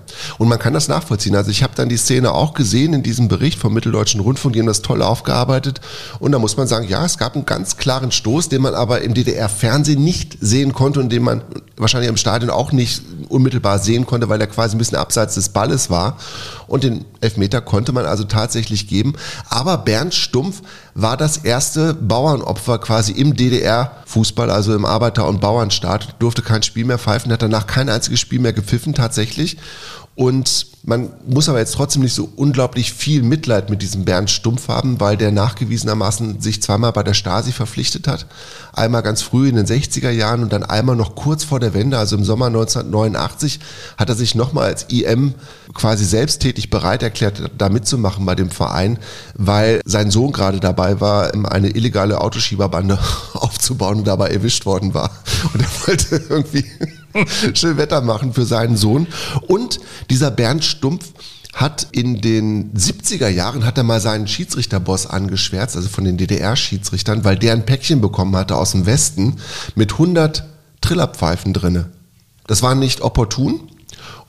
und man kann das nachvollziehen. Also ich habe dann die Szene auch gesehen in diesem Bericht vom Mitteldeutschen Rundfunk, die haben das toll aufgearbeitet. Und da muss man sagen, ja, es gab einen ganz klaren Stoß, den man aber im DDR-Fernsehen nicht sehen konnte und den man wahrscheinlich im Stadion auch nicht unmittelbar sehen konnte, weil er quasi ein bisschen abseits des Balles war. Und den Elfmeter konnte man also tatsächlich geben. Aber Bernd Stumpf war das erste Bauernopfer quasi im DDR-Fußball, also im Arbeiter- und Bauernstaat, durfte kein Spiel mehr pfeifen, hat danach kein einziges Spiel mehr gepfiffen tatsächlich. Und man muss aber jetzt trotzdem nicht so unglaublich viel Mitleid mit diesem Bernd Stumpf haben, weil der nachgewiesenermaßen sich zweimal bei der Stasi verpflichtet hat. Einmal ganz früh in den 60er Jahren und dann einmal noch kurz vor der Wende, also im Sommer 1989, hat er sich nochmal als IM quasi selbsttätig bereit erklärt, da mitzumachen bei dem Verein, weil sein Sohn gerade dabei war, eine illegale Autoschieberbande aufzubauen und dabei erwischt worden war. Und er wollte irgendwie schön Wetter machen für seinen Sohn. Und dieser Bernd Stumpf hat in den 70er Jahren hat er mal seinen Schiedsrichterboss angeschwärzt, also von den DDR-Schiedsrichtern, weil der ein Päckchen bekommen hatte aus dem Westen mit 100 Trillerpfeifen drinne. Das war nicht opportun.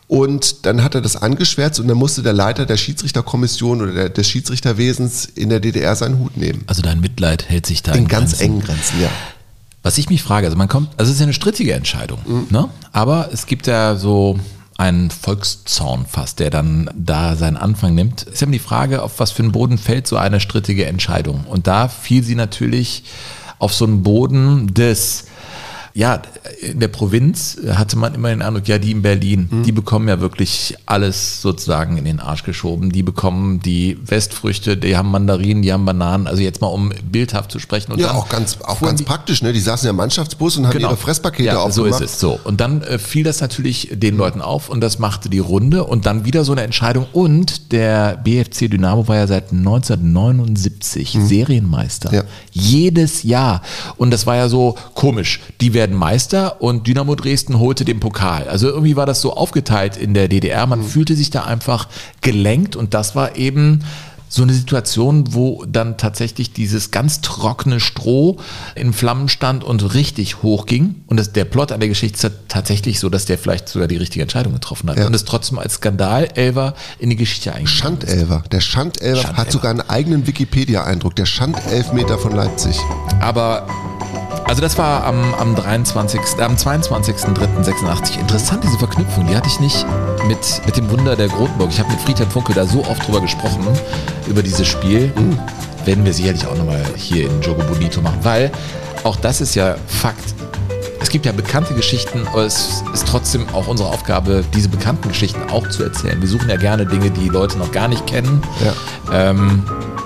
Und dann hat er das angeschwärzt und dann musste der Leiter der Schiedsrichterkommission oder der, des Schiedsrichterwesens in der DDR seinen Hut nehmen. Also dein Mitleid hält sich da In ganz Grenzen. engen Grenzen, ja. Was ich mich frage, also man kommt, also es ist ja eine strittige Entscheidung, ne? aber es gibt ja so einen Volkszorn fast, der dann da seinen Anfang nimmt. Ist ja immer die Frage, auf was für einen Boden fällt so eine strittige Entscheidung. Und da fiel sie natürlich auf so einen Boden des, ja, in der Provinz hatte man immer den Eindruck, ja, die in Berlin, die bekommen ja wirklich alles sozusagen in den Arsch geschoben. Die bekommen die Westfrüchte, die haben Mandarinen, die haben Bananen. Also jetzt mal um bildhaft zu sprechen. Und Ja, auch ganz, auch ganz die- praktisch, ne? Die saßen ja im Mannschaftsbus und haben ihre Fresspakete Genau. ja, so aufgemacht. ist es. So. Und dann äh, fiel das natürlich den Leuten auf und das machte die Runde und dann wieder so eine Entscheidung. Und der BFC Dynamo war ja seit 1979 Serienmeister. Ja. Jedes Jahr. Und das war ja so komisch. Die werden Meister und Dynamo Dresden holte den Pokal. Also irgendwie war das so aufgeteilt in der DDR. Man fühlte sich da einfach gelenkt und das war eben so eine Situation, wo dann tatsächlich dieses ganz trockene Stroh in Flammen stand und richtig hochging. Und das, der Plot an der Geschichte ist tatsächlich so, dass der vielleicht sogar die richtige Entscheidung getroffen hat. Ja. Und es trotzdem als Skandal-Elver in die Geschichte eingegangen ist. Schandelver. Der Schandelver hat Schandelver. sogar einen eigenen Wikipedia-Eindruck. Der Schandelfmeter von Leipzig. Aber also das war am, am 23. Äh, am 22.03.86. Interessant, diese Verknüpfung, die hatte ich nicht mit, mit dem Wunder der Grotenburg. Ich habe mit Friedhelm Funkel da so oft drüber gesprochen, über dieses Spiel. Werden wir sicherlich auch nochmal hier in Jogo Bonito machen, weil auch das ist ja Fakt. Es gibt ja bekannte Geschichten, aber es ist trotzdem auch unsere Aufgabe, diese bekannten Geschichten auch zu erzählen. Wir suchen ja gerne Dinge, die Leute noch gar nicht kennen. Ja. Ähm,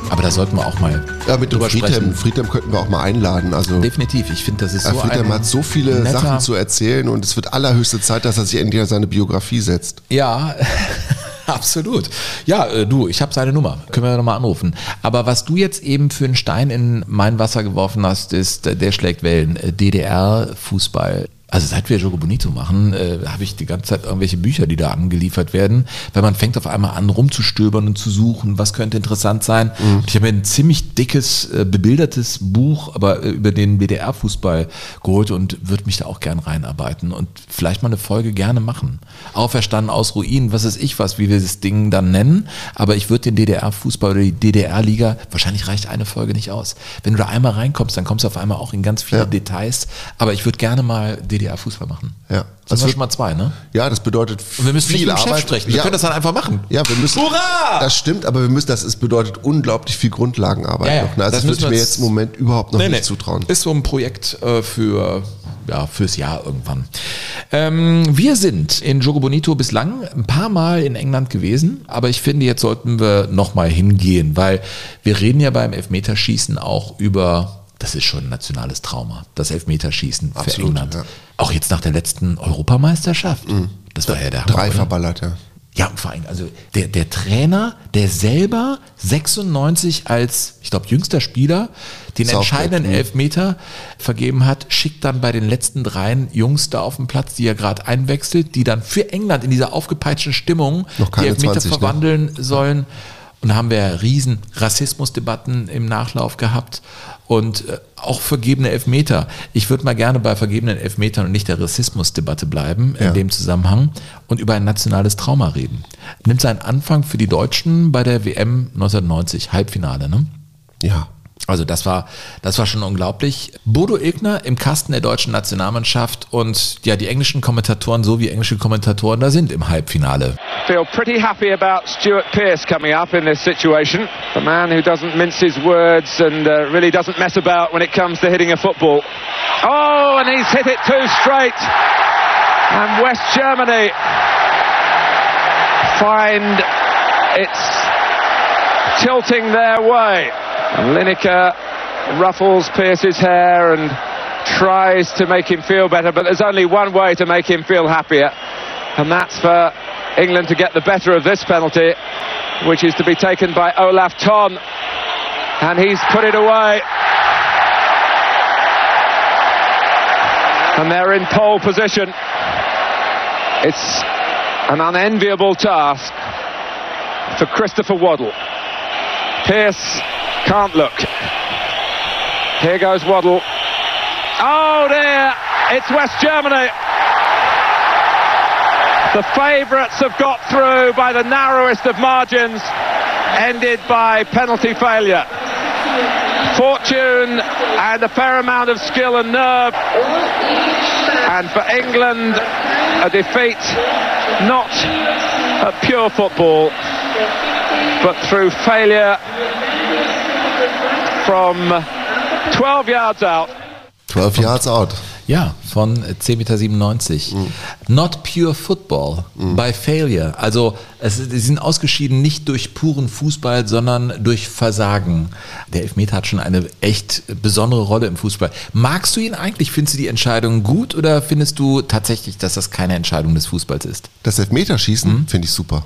aber da sollten wir auch mal Ja, mit dem drüber Friedhelm, sprechen. Friedhelm könnten wir auch mal einladen. Also Definitiv. Ich finde, das ist Ja, so Friedhelm hat so viele netter- Sachen zu erzählen und es wird allerhöchste Zeit, dass er sich endlich an seine Biografie setzt. Ja, absolut. Ja, äh, du, ich habe seine Nummer. Können wir nochmal anrufen. Aber was du jetzt eben für einen Stein in mein Wasser geworfen hast, ist, äh, der schlägt Wellen. Äh, DDR-Fußball. Also seit wir Jogo Bonito machen, äh, habe ich die ganze Zeit irgendwelche Bücher, die da angeliefert werden, weil man fängt auf einmal an rumzustöbern und zu suchen, was könnte interessant sein. Und ich habe mir ein ziemlich dickes, äh, bebildertes Buch, aber äh, über den DDR-Fußball geholt und würde mich da auch gern reinarbeiten und vielleicht mal eine Folge gerne machen. Auferstanden aus Ruinen, was weiß ich was, wie wir das Ding dann nennen, aber ich würde den DDR-Fußball oder die DDR-Liga, wahrscheinlich reicht eine Folge nicht aus. Wenn du da einmal reinkommst, dann kommst du auf einmal auch in ganz viele Ja. Details, aber ich würde gerne mal DDR-Fußball machen. Ja. Das sind wir schon mal zwei, ne? Ja, das bedeutet Und wir müssen nicht viel mit dem Chef Arbeit. sprechen. Wir ja, können das dann einfach machen. ja, wir müssen. Hurra! Das stimmt, aber wir müssen, das ist, bedeutet unglaublich viel Grundlagenarbeit Ja, ja. noch. Ne? Also Das das würde müssen ich wir mir jetzt- im Moment überhaupt noch nicht zutrauen. Ist so ein Projekt äh, für ja, fürs Jahr irgendwann. Ähm, wir sind in Jogo Bonito bislang ein paar Mal in England gewesen, aber ich finde, jetzt sollten wir nochmal hingehen, weil wir reden ja beim Elfmeterschießen auch über, das ist schon ein nationales Trauma, das Elfmeterschießen für Absolut, England. ja. Auch jetzt nach der letzten Europameisterschaft. Das war ja der Hammer, Drei oder? verballert, ja. Ja, und vor allem, also der, der Trainer, der selber 96 als, ich glaube, jüngster Spieler den Southgate, entscheidenden mhm. Elfmeter vergeben hat, schickt dann bei den letzten dreien Jungs da auf den Platz, die er gerade einwechselt, die dann für England in dieser aufgepeitschten Stimmung Noch die Elfmeter 20, ne? verwandeln sollen. Und da haben wir riesen Rassismusdebatten im Nachlauf gehabt und äh, auch vergebene Elfmeter. Ich würde mal gerne bei vergebenen Elfmetern und nicht der Rassismusdebatte bleiben in Ja. dem Zusammenhang und über ein nationales Trauma reden. Nimmt seinen Anfang für die Deutschen bei der WM 1990, Halbfinale, ne? Ja. Also das war, das war schon unglaublich. Bodo Ilgner im Kasten der deutschen Nationalmannschaft und ja, die englischen Kommentatoren, so wie englische Kommentatoren da sind im Halbfinale. feel pretty happy about Stuart Pearce coming up in this situation. The man who doesn't mince his words and uh, really doesn't mess about when it comes to hitting a football. Oh, and he's hit it too straight. And West Germany find it's tilting their way. And Lineker ruffles Pierce's hair and tries to make him feel better, but there's only one way to make him feel happier, and that's for England to get the better of this penalty, which is to be taken by Olaf Ton. And he's put it away. And they're in pole position. It's an unenviable task for Christopher Waddle. Pierce can't look. Here goes Waddle. Oh dear, it's West Germany. The favourites have got through by the narrowest of margins, ended by penalty failure. Fortune and a fair amount of skill and nerve. And for England, a defeat not at pure football, but through failure from 12 yards out. 12 Yards out. Ja, von 10,97 Meter. Not pure football, by failure. Also es, sie sind ausgeschieden nicht durch puren Fußball, sondern durch Versagen. Der Elfmeter hat schon eine echt besondere Rolle im Fußball. Magst du ihn eigentlich? Findest du die Entscheidung gut oder findest du tatsächlich, dass das keine Entscheidung des Fußballs ist? Das Elfmeterschießen Mhm. finde ich super.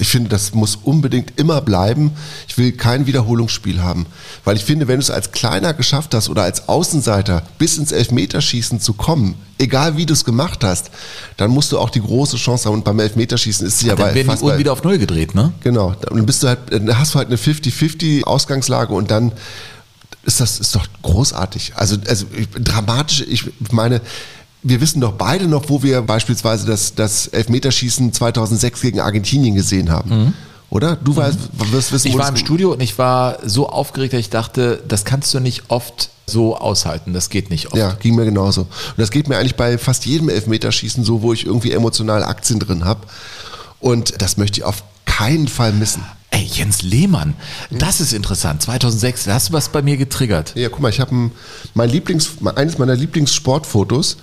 Ich finde, das muss unbedingt immer bleiben. Ich will kein Wiederholungsspiel haben. Weil ich finde, wenn du es als Kleiner geschafft hast oder als Außenseiter bis ins Elfmeterschießen zu kommen, egal wie du es gemacht hast, dann musst du auch die große Chance haben. Und beim Elfmeterschießen ist sie ja Dann bei werden die Uhren wieder auf Null gedreht, ne? Genau. Dann bist du halt, dann hast du halt eine 50-50 Ausgangslage und dann ist das ist doch großartig. Also, also ich- dramatisch, ich meine, wir wissen doch beide noch, wo wir beispielsweise das, das Elfmeterschießen 2006 gegen Argentinien gesehen haben. Oder? Du weißt, wirst wissen, Mhm. Ich war im Studio und ich war so aufgeregt, dass ich dachte, das kannst du nicht oft so aushalten. Das geht nicht oft. Ja, ging mir genauso. Und das geht mir eigentlich bei fast jedem Elfmeterschießen so, wo ich irgendwie emotionale Aktien drin habe. Und das möchte ich auf keinen Fall missen. Ey, Jens Lehmann, das ist interessant. 2006, da hast du was bei mir getriggert. Ja, guck mal, ich habe ein, mein Lieblings, eines meiner Lieblingssportfotos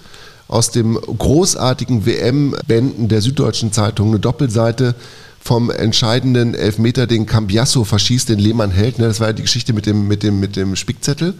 aus dem großartigen WM-Bänden der Süddeutschen Zeitung eine Doppelseite vom entscheidenden Elfmeter, den Cambiasso verschießt, den Lehmann hält. Ne? Das war ja die Geschichte mit dem, mit dem, mit dem Spickzettel.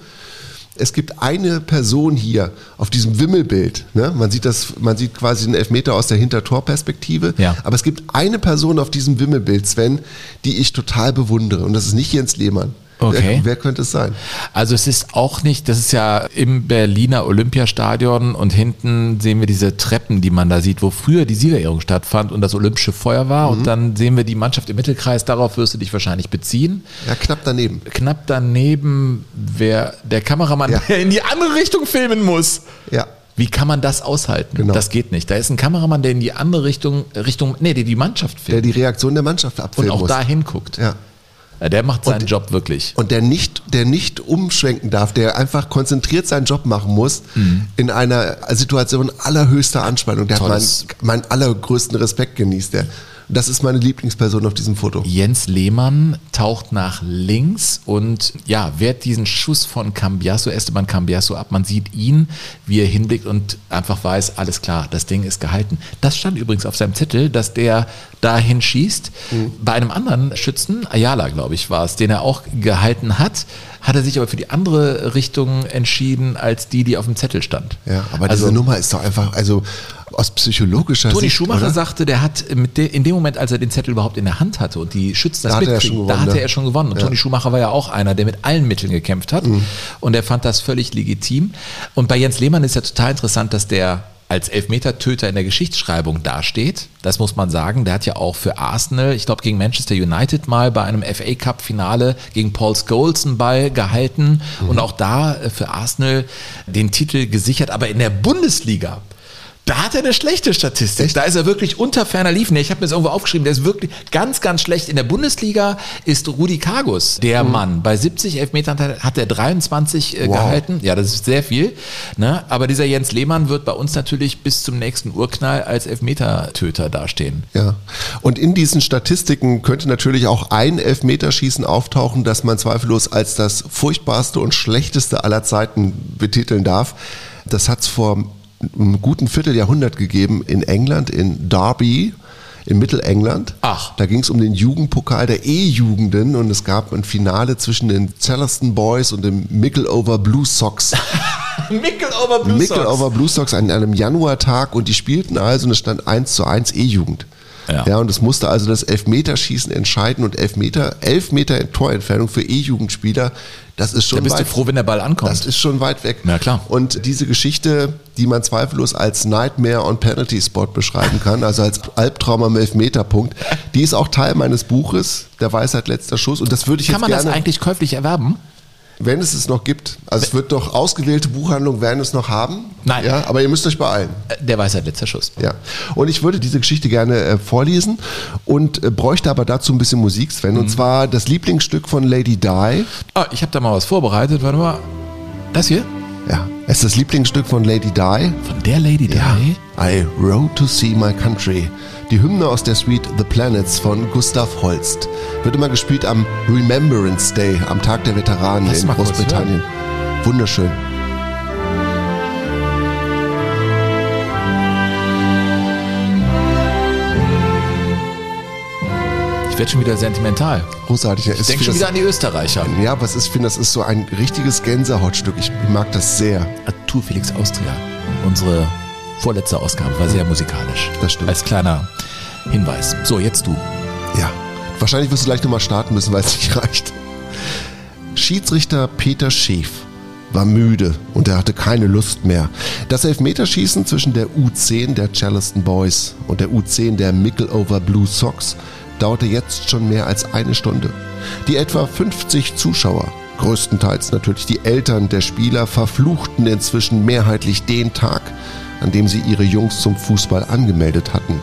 Es gibt eine Person hier auf diesem Wimmelbild. Ne? Man sieht das, man sieht quasi den Elfmeter aus der Hintertorperspektive. Ja. Aber es gibt eine Person auf diesem Wimmelbild, Sven, die ich total bewundere. Und das ist nicht Jens Lehmann. Okay. Wer, wer könnte es sein? Also es ist auch nicht, das ist ja im Berliner Olympiastadion und hinten sehen wir diese Treppen, die man da sieht, wo früher die Siegerehrung stattfand und das Olympische Feuer war. Und dann sehen wir die Mannschaft im Mittelkreis, darauf wirst du dich wahrscheinlich beziehen. Ja, knapp daneben. Knapp daneben wäre der Kameramann, Ja. der in die andere Richtung filmen muss. Ja. Wie kann man das aushalten? Genau. Das geht nicht. Da ist ein Kameramann, der in die andere Richtung, Richtung, nee, der die Mannschaft Der filmt die Reaktion der Mannschaft und abfilmen auch muss. da hinguckt. Ja. Ja, Der macht seinen Job wirklich. Und der nicht, der nicht umschwenken darf, der einfach konzentriert seinen Job machen muss, in einer Situation allerhöchster Anspannung. Der hat meinen, Tolles- meinen allergrößten Respekt genießt der. Das ist meine Lieblingsperson auf diesem Foto. Jens Lehmann taucht nach links und ja, wehrt diesen Schuss von Cambiasso, Esteban Cambiasso ab. Man sieht ihn, wie er hinblickt und einfach weiß, alles klar, das Ding ist gehalten. Das stand übrigens auf seinem Zettel, dass der dahin schießt. Bei einem anderen Schützen, Ayala, glaube ich, war es, den er auch gehalten hat, hat er sich aber für die andere Richtung entschieden, als die, die auf dem Zettel stand. Ja, aber Also- diese Nummer ist doch einfach, also aus psychologischer Toni Sicht. Schumacher oder? sagte, der hat mit de, in dem Moment, als er den Zettel überhaupt in der Hand hatte und die Schützen das Da hatte mitkriegen, da hatte ne? er schon gewonnen. Und Ja. Mhm. Toni Schumacher war ja auch einer, der mit allen Mitteln gekämpft hat und er fand das völlig legitim. Und bei Jens Lehmann ist ja total interessant, dass der als Elfmetertöter in der Geschichtsschreibung dasteht. Das muss man sagen. Der hat ja auch für Arsenal, ich glaube gegen Manchester United mal bei einem FA Cup Finale gegen Paul Scholes einen Ball gehalten und auch da äh, für Arsenal den Titel gesichert. Aber in der Bundesliga da hat er eine schlechte Statistik. Da ist er wirklich unter ferner Liefen. Ich habe mir das irgendwo aufgeschrieben, der ist wirklich ganz, ganz schlecht. In der Bundesliga ist Rudi Kargus der Mann. Bei 70 Elfmetern hat- hat er 23 äh, Wow. gehalten. Ja, das ist sehr viel. Ne? Aber dieser Jens Lehmann wird bei uns natürlich bis zum nächsten Urknall als Elfmetertöter dastehen. Ja. Und in diesen Statistiken könnte natürlich auch ein Elfmeterschießen auftauchen, das man zweifellos als das furchtbarste und schlechteste aller Zeiten betiteln darf. Das hat es vor einem guten Vierteljahrhundert gegeben in England, in Derby. In Mittelengland. Ach. Da ging es um den Jugendpokal der E-Jugenden und es gab ein Finale zwischen den Celestin Boys und dem Mickleover Blue Sox. Mickel over Blue Mickel over Blue Sox an einem Januartag und die spielten also und es stand 1 zu 1 E-Jugend. Ja. Ja. und es musste also das Elfmeterschießen entscheiden und Elfmeter, Elfmeter in Torentfernung für E-Jugendspieler, das ist schon Da bist du weit, froh, wenn der Ball ankommt. das ist schon weit weg. Na klar. Und diese Geschichte, die man zweifellos als Nightmare on Penalty Spot beschreiben kann, also als Albtraum am Elfmeterpunkt, die ist auch Teil meines Buches, Der Weisheit letzter Schuss. Und das würde ich Kann jetzt man gerne, das eigentlich käuflich erwerben? Wenn es es noch gibt, also es wird doch ausgewählte Buchhandlungen werden es noch haben. Nein. Ja, aber ihr müsst euch beeilen. Äh, Der Weisheit letzter Schuss. Ja, und ich würde diese Geschichte gerne äh, vorlesen und äh, bräuchte aber dazu ein bisschen Musik, Sven. Mhm. Und zwar das Lieblingsstück von Lady Di. Ah, ich habe da mal was vorbereitet. Warte mal. Das hier? Ja, es ist das Lieblingsstück von Lady Di. Von der Lady Di? I Rode to See My Country. Die Hymne aus der Suite The Planets von Gustav Holst. Wird immer gespielt am Remembrance Day, am Tag der Veteranen Lass in Großbritannien. Wunderschön. Ich werde schon wieder sentimental. Großartig. Ja, Ich denke schon wieder an die Österreicher. Ja, was ist, ich finde, das ist so ein richtiges Gänsehautstück. Ich mag das sehr. Tour Felix Austria. Unsere vorletzte Ausgabe war sehr musikalisch. Das stimmt. Als kleiner Hinweis. So, jetzt du. Ja. Wahrscheinlich wirst du gleich nochmal starten müssen, weil es nicht reicht. Schiedsrichter Peter Schäf war müde und er hatte keine Lust mehr. Das Elfmeterschießen zwischen der U10 der Charleston Boys und der U10 der Mickleover Blue Sox dauerte jetzt schon mehr als eine Stunde. Die etwa 50 Zuschauer, größtenteils natürlich die Eltern der Spieler, verfluchten inzwischen mehrheitlich den Tag, an dem sie ihre Jungs zum Fußball angemeldet hatten.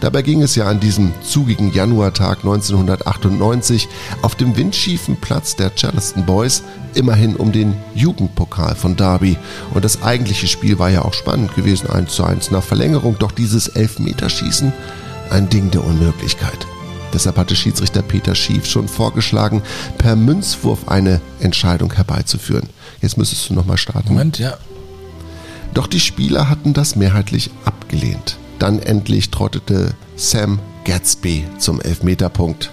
Dabei ging es ja an diesem zugigen Januartag 1998 auf dem windschiefen Platz der Charleston Boys immerhin um den Jugendpokal von Derby. Und das eigentliche Spiel war ja auch spannend gewesen, 1 zu 1 nach Verlängerung. Doch dieses Elfmeterschießen, ein Ding der Unmöglichkeit. Deshalb hatte Schiedsrichter Peter Schief schon vorgeschlagen, per Münzwurf eine Entscheidung herbeizuführen. Jetzt müsstest du nochmal starten. Moment, ja. Doch die Spieler hatten das mehrheitlich abgelehnt. Dann endlich trottete Sam Gatsby zum Elfmeterpunkt.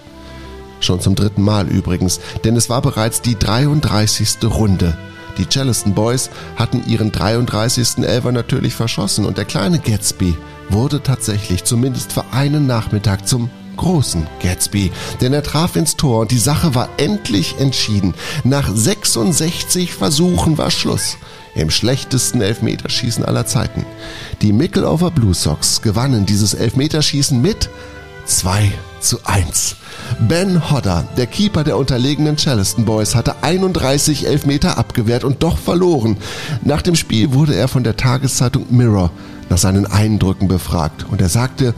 Schon zum dritten Mal übrigens, denn es war bereits die 33. Runde. Die Charleston Boys hatten ihren 33. Elfer natürlich verschossen und der kleine Gatsby wurde tatsächlich zumindest für einen Nachmittag zum großen Gatsby, denn er traf ins Tor und die Sache war endlich entschieden. Nach 66 Versuchen war Schluss im schlechtesten Elfmeterschießen aller Zeiten. Die Mickleover Blue Sox gewannen dieses Elfmeterschießen mit 2 zu 1. Ben Hodder, der Keeper der unterlegenen Charleston Boys, hatte 31 Elfmeter abgewehrt und doch verloren. Nach dem Spiel wurde er von der Tageszeitung Mirror nach seinen Eindrücken befragt und er sagte,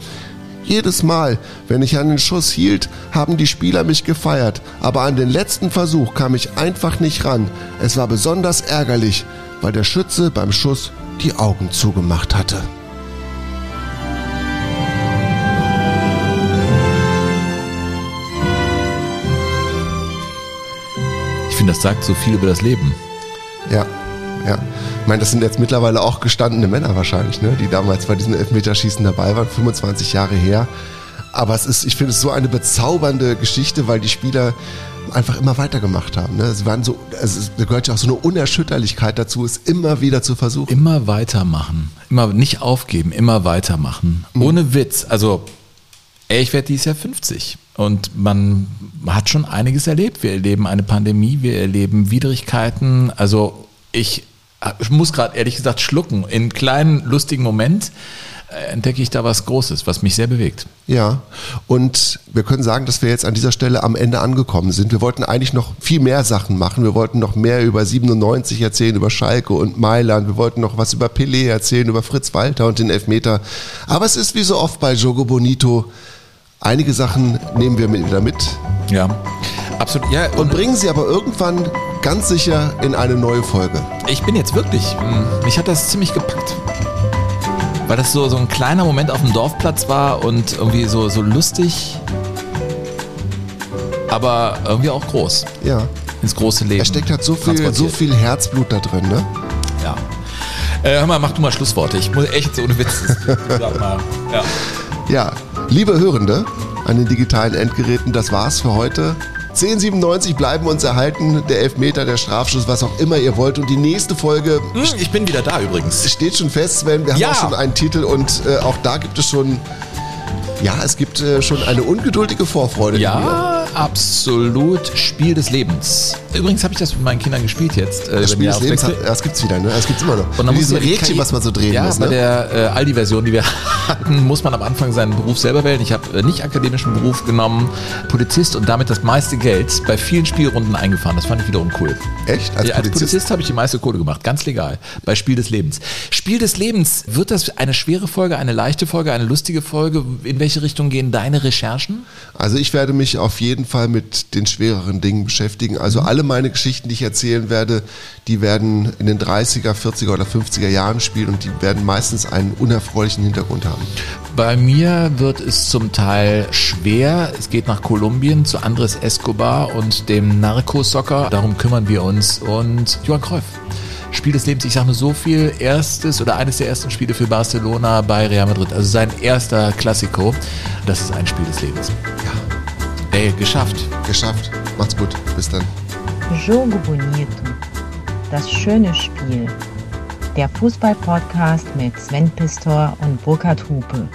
jedes Mal, wenn ich einen Schuss hielt, haben die Spieler mich gefeiert, aber an den letzten Versuch kam ich einfach nicht ran. Es war besonders ärgerlich, weil der Schütze beim Schuss die Augen zugemacht hatte. Ich finde, das sagt so viel über das Leben. Ja, ja. Ich meine, das sind jetzt mittlerweile auch gestandene Männer wahrscheinlich, ne? die damals bei diesem Elfmeterschießen dabei waren, 25 Jahre her. Aber es ist, ich finde es so eine bezaubernde Geschichte, weil die Spieler einfach immer weitergemacht haben. Ne? Sie waren so, also es gehört ja auch so eine Unerschütterlichkeit dazu, es immer wieder zu versuchen. Immer weitermachen. Immer nicht aufgeben, immer weitermachen. Mhm. Ohne Witz. Also, ey, ich werde dieses Jahr 50. Und man hat schon einiges erlebt. Wir erleben eine Pandemie, wir erleben Widrigkeiten. Also ich muss gerade ehrlich gesagt schlucken. In einem kleinen, lustigen Moment äh, entdecke ich da was Großes, was mich sehr bewegt. Ja, und wir können sagen, dass wir jetzt an dieser Stelle am Ende angekommen sind. Wir wollten eigentlich noch viel mehr Sachen machen. Wir wollten noch mehr über 97 erzählen, über Schalke und Mailand. Wir wollten noch was über Pelé erzählen, über Fritz Walter und den Elfmeter. Aber es ist wie so oft bei Jogo Bonito. Einige Sachen nehmen wir wieder mit. Ja, absolut. Ja, und, und bringen sie aber irgendwann ganz sicher in eine neue Folge. Ich bin jetzt wirklich, hm, mich hat das ziemlich gepackt. Weil das so, so ein kleiner Moment auf dem Dorfplatz war und irgendwie so, so lustig, aber irgendwie auch groß. Ja. Ins große Leben. Er steckt halt so viel, so viel Herzblut da drin, ne? Ja. Äh, hör mal, mach du mal Schlussworte. Ich muss echt so ohne Witz. Ja. ja, liebe Hörende an den digitalen Endgeräten, das war's für heute. 1097 bleiben uns erhalten, der Elfmeter, der Strafschuss, was auch immer ihr wollt. Und die nächste Folge. Hm, ich bin wieder da übrigens. Steht schon fest, Sven. Wir haben ja. auch schon einen Titel und äh, auch da gibt es schon ja, es gibt äh, schon eine ungeduldige Vorfreude. Ja, absolut. Spiel des Lebens. Übrigens habe ich das mit meinen Kindern gespielt jetzt. Äh, das Spiel des Lebens, hat, das gibt's wieder, ne? Das gibt's immer noch. Und dann Diese Rädchen, was man so drehen ja, muss. Ja, bei ne? der äh, Aldi-Version, die wir hatten, muss man am Anfang seinen Beruf selber wählen. Ich habe äh, nicht akademischen Beruf genommen, Polizist und damit das meiste Geld bei vielen Spielrunden eingefahren. Das fand ich wiederum cool. Echt? Als ja, Polizist, als Polizist habe ich die meiste Kohle gemacht, ganz legal. Bei Spiel des Lebens. Spiel des Lebens, wird das eine schwere Folge, eine leichte Folge, eine lustige Folge? In welche Richtung gehen deine Recherchen? Also ich werde mich auf jeden Fall mit den schwereren Dingen beschäftigen. Also mhm. alle meine Geschichten, die ich erzählen werde, die werden in den 30er, 40er oder 50er Jahren spielen und die werden meistens einen unerfreulichen Hintergrund haben. Bei mir wird es zum Teil schwer. Es geht nach Kolumbien zu Andres Escobar und dem Narcosoccer. Darum kümmern wir uns und Johann Cruyff. Spiel des Lebens. Ich sage nur so viel. Erstes oder eines der ersten Spiele für Barcelona bei Real Madrid. Also sein erster Klassiko. Das ist ein Spiel des Lebens. Ja. Ey, geschafft. Geschafft. Macht's gut. Bis dann. Jogo Bonito. Das schöne Spiel. Der Fußball-Podcast mit Sven Pistor und Burkhard Hupe.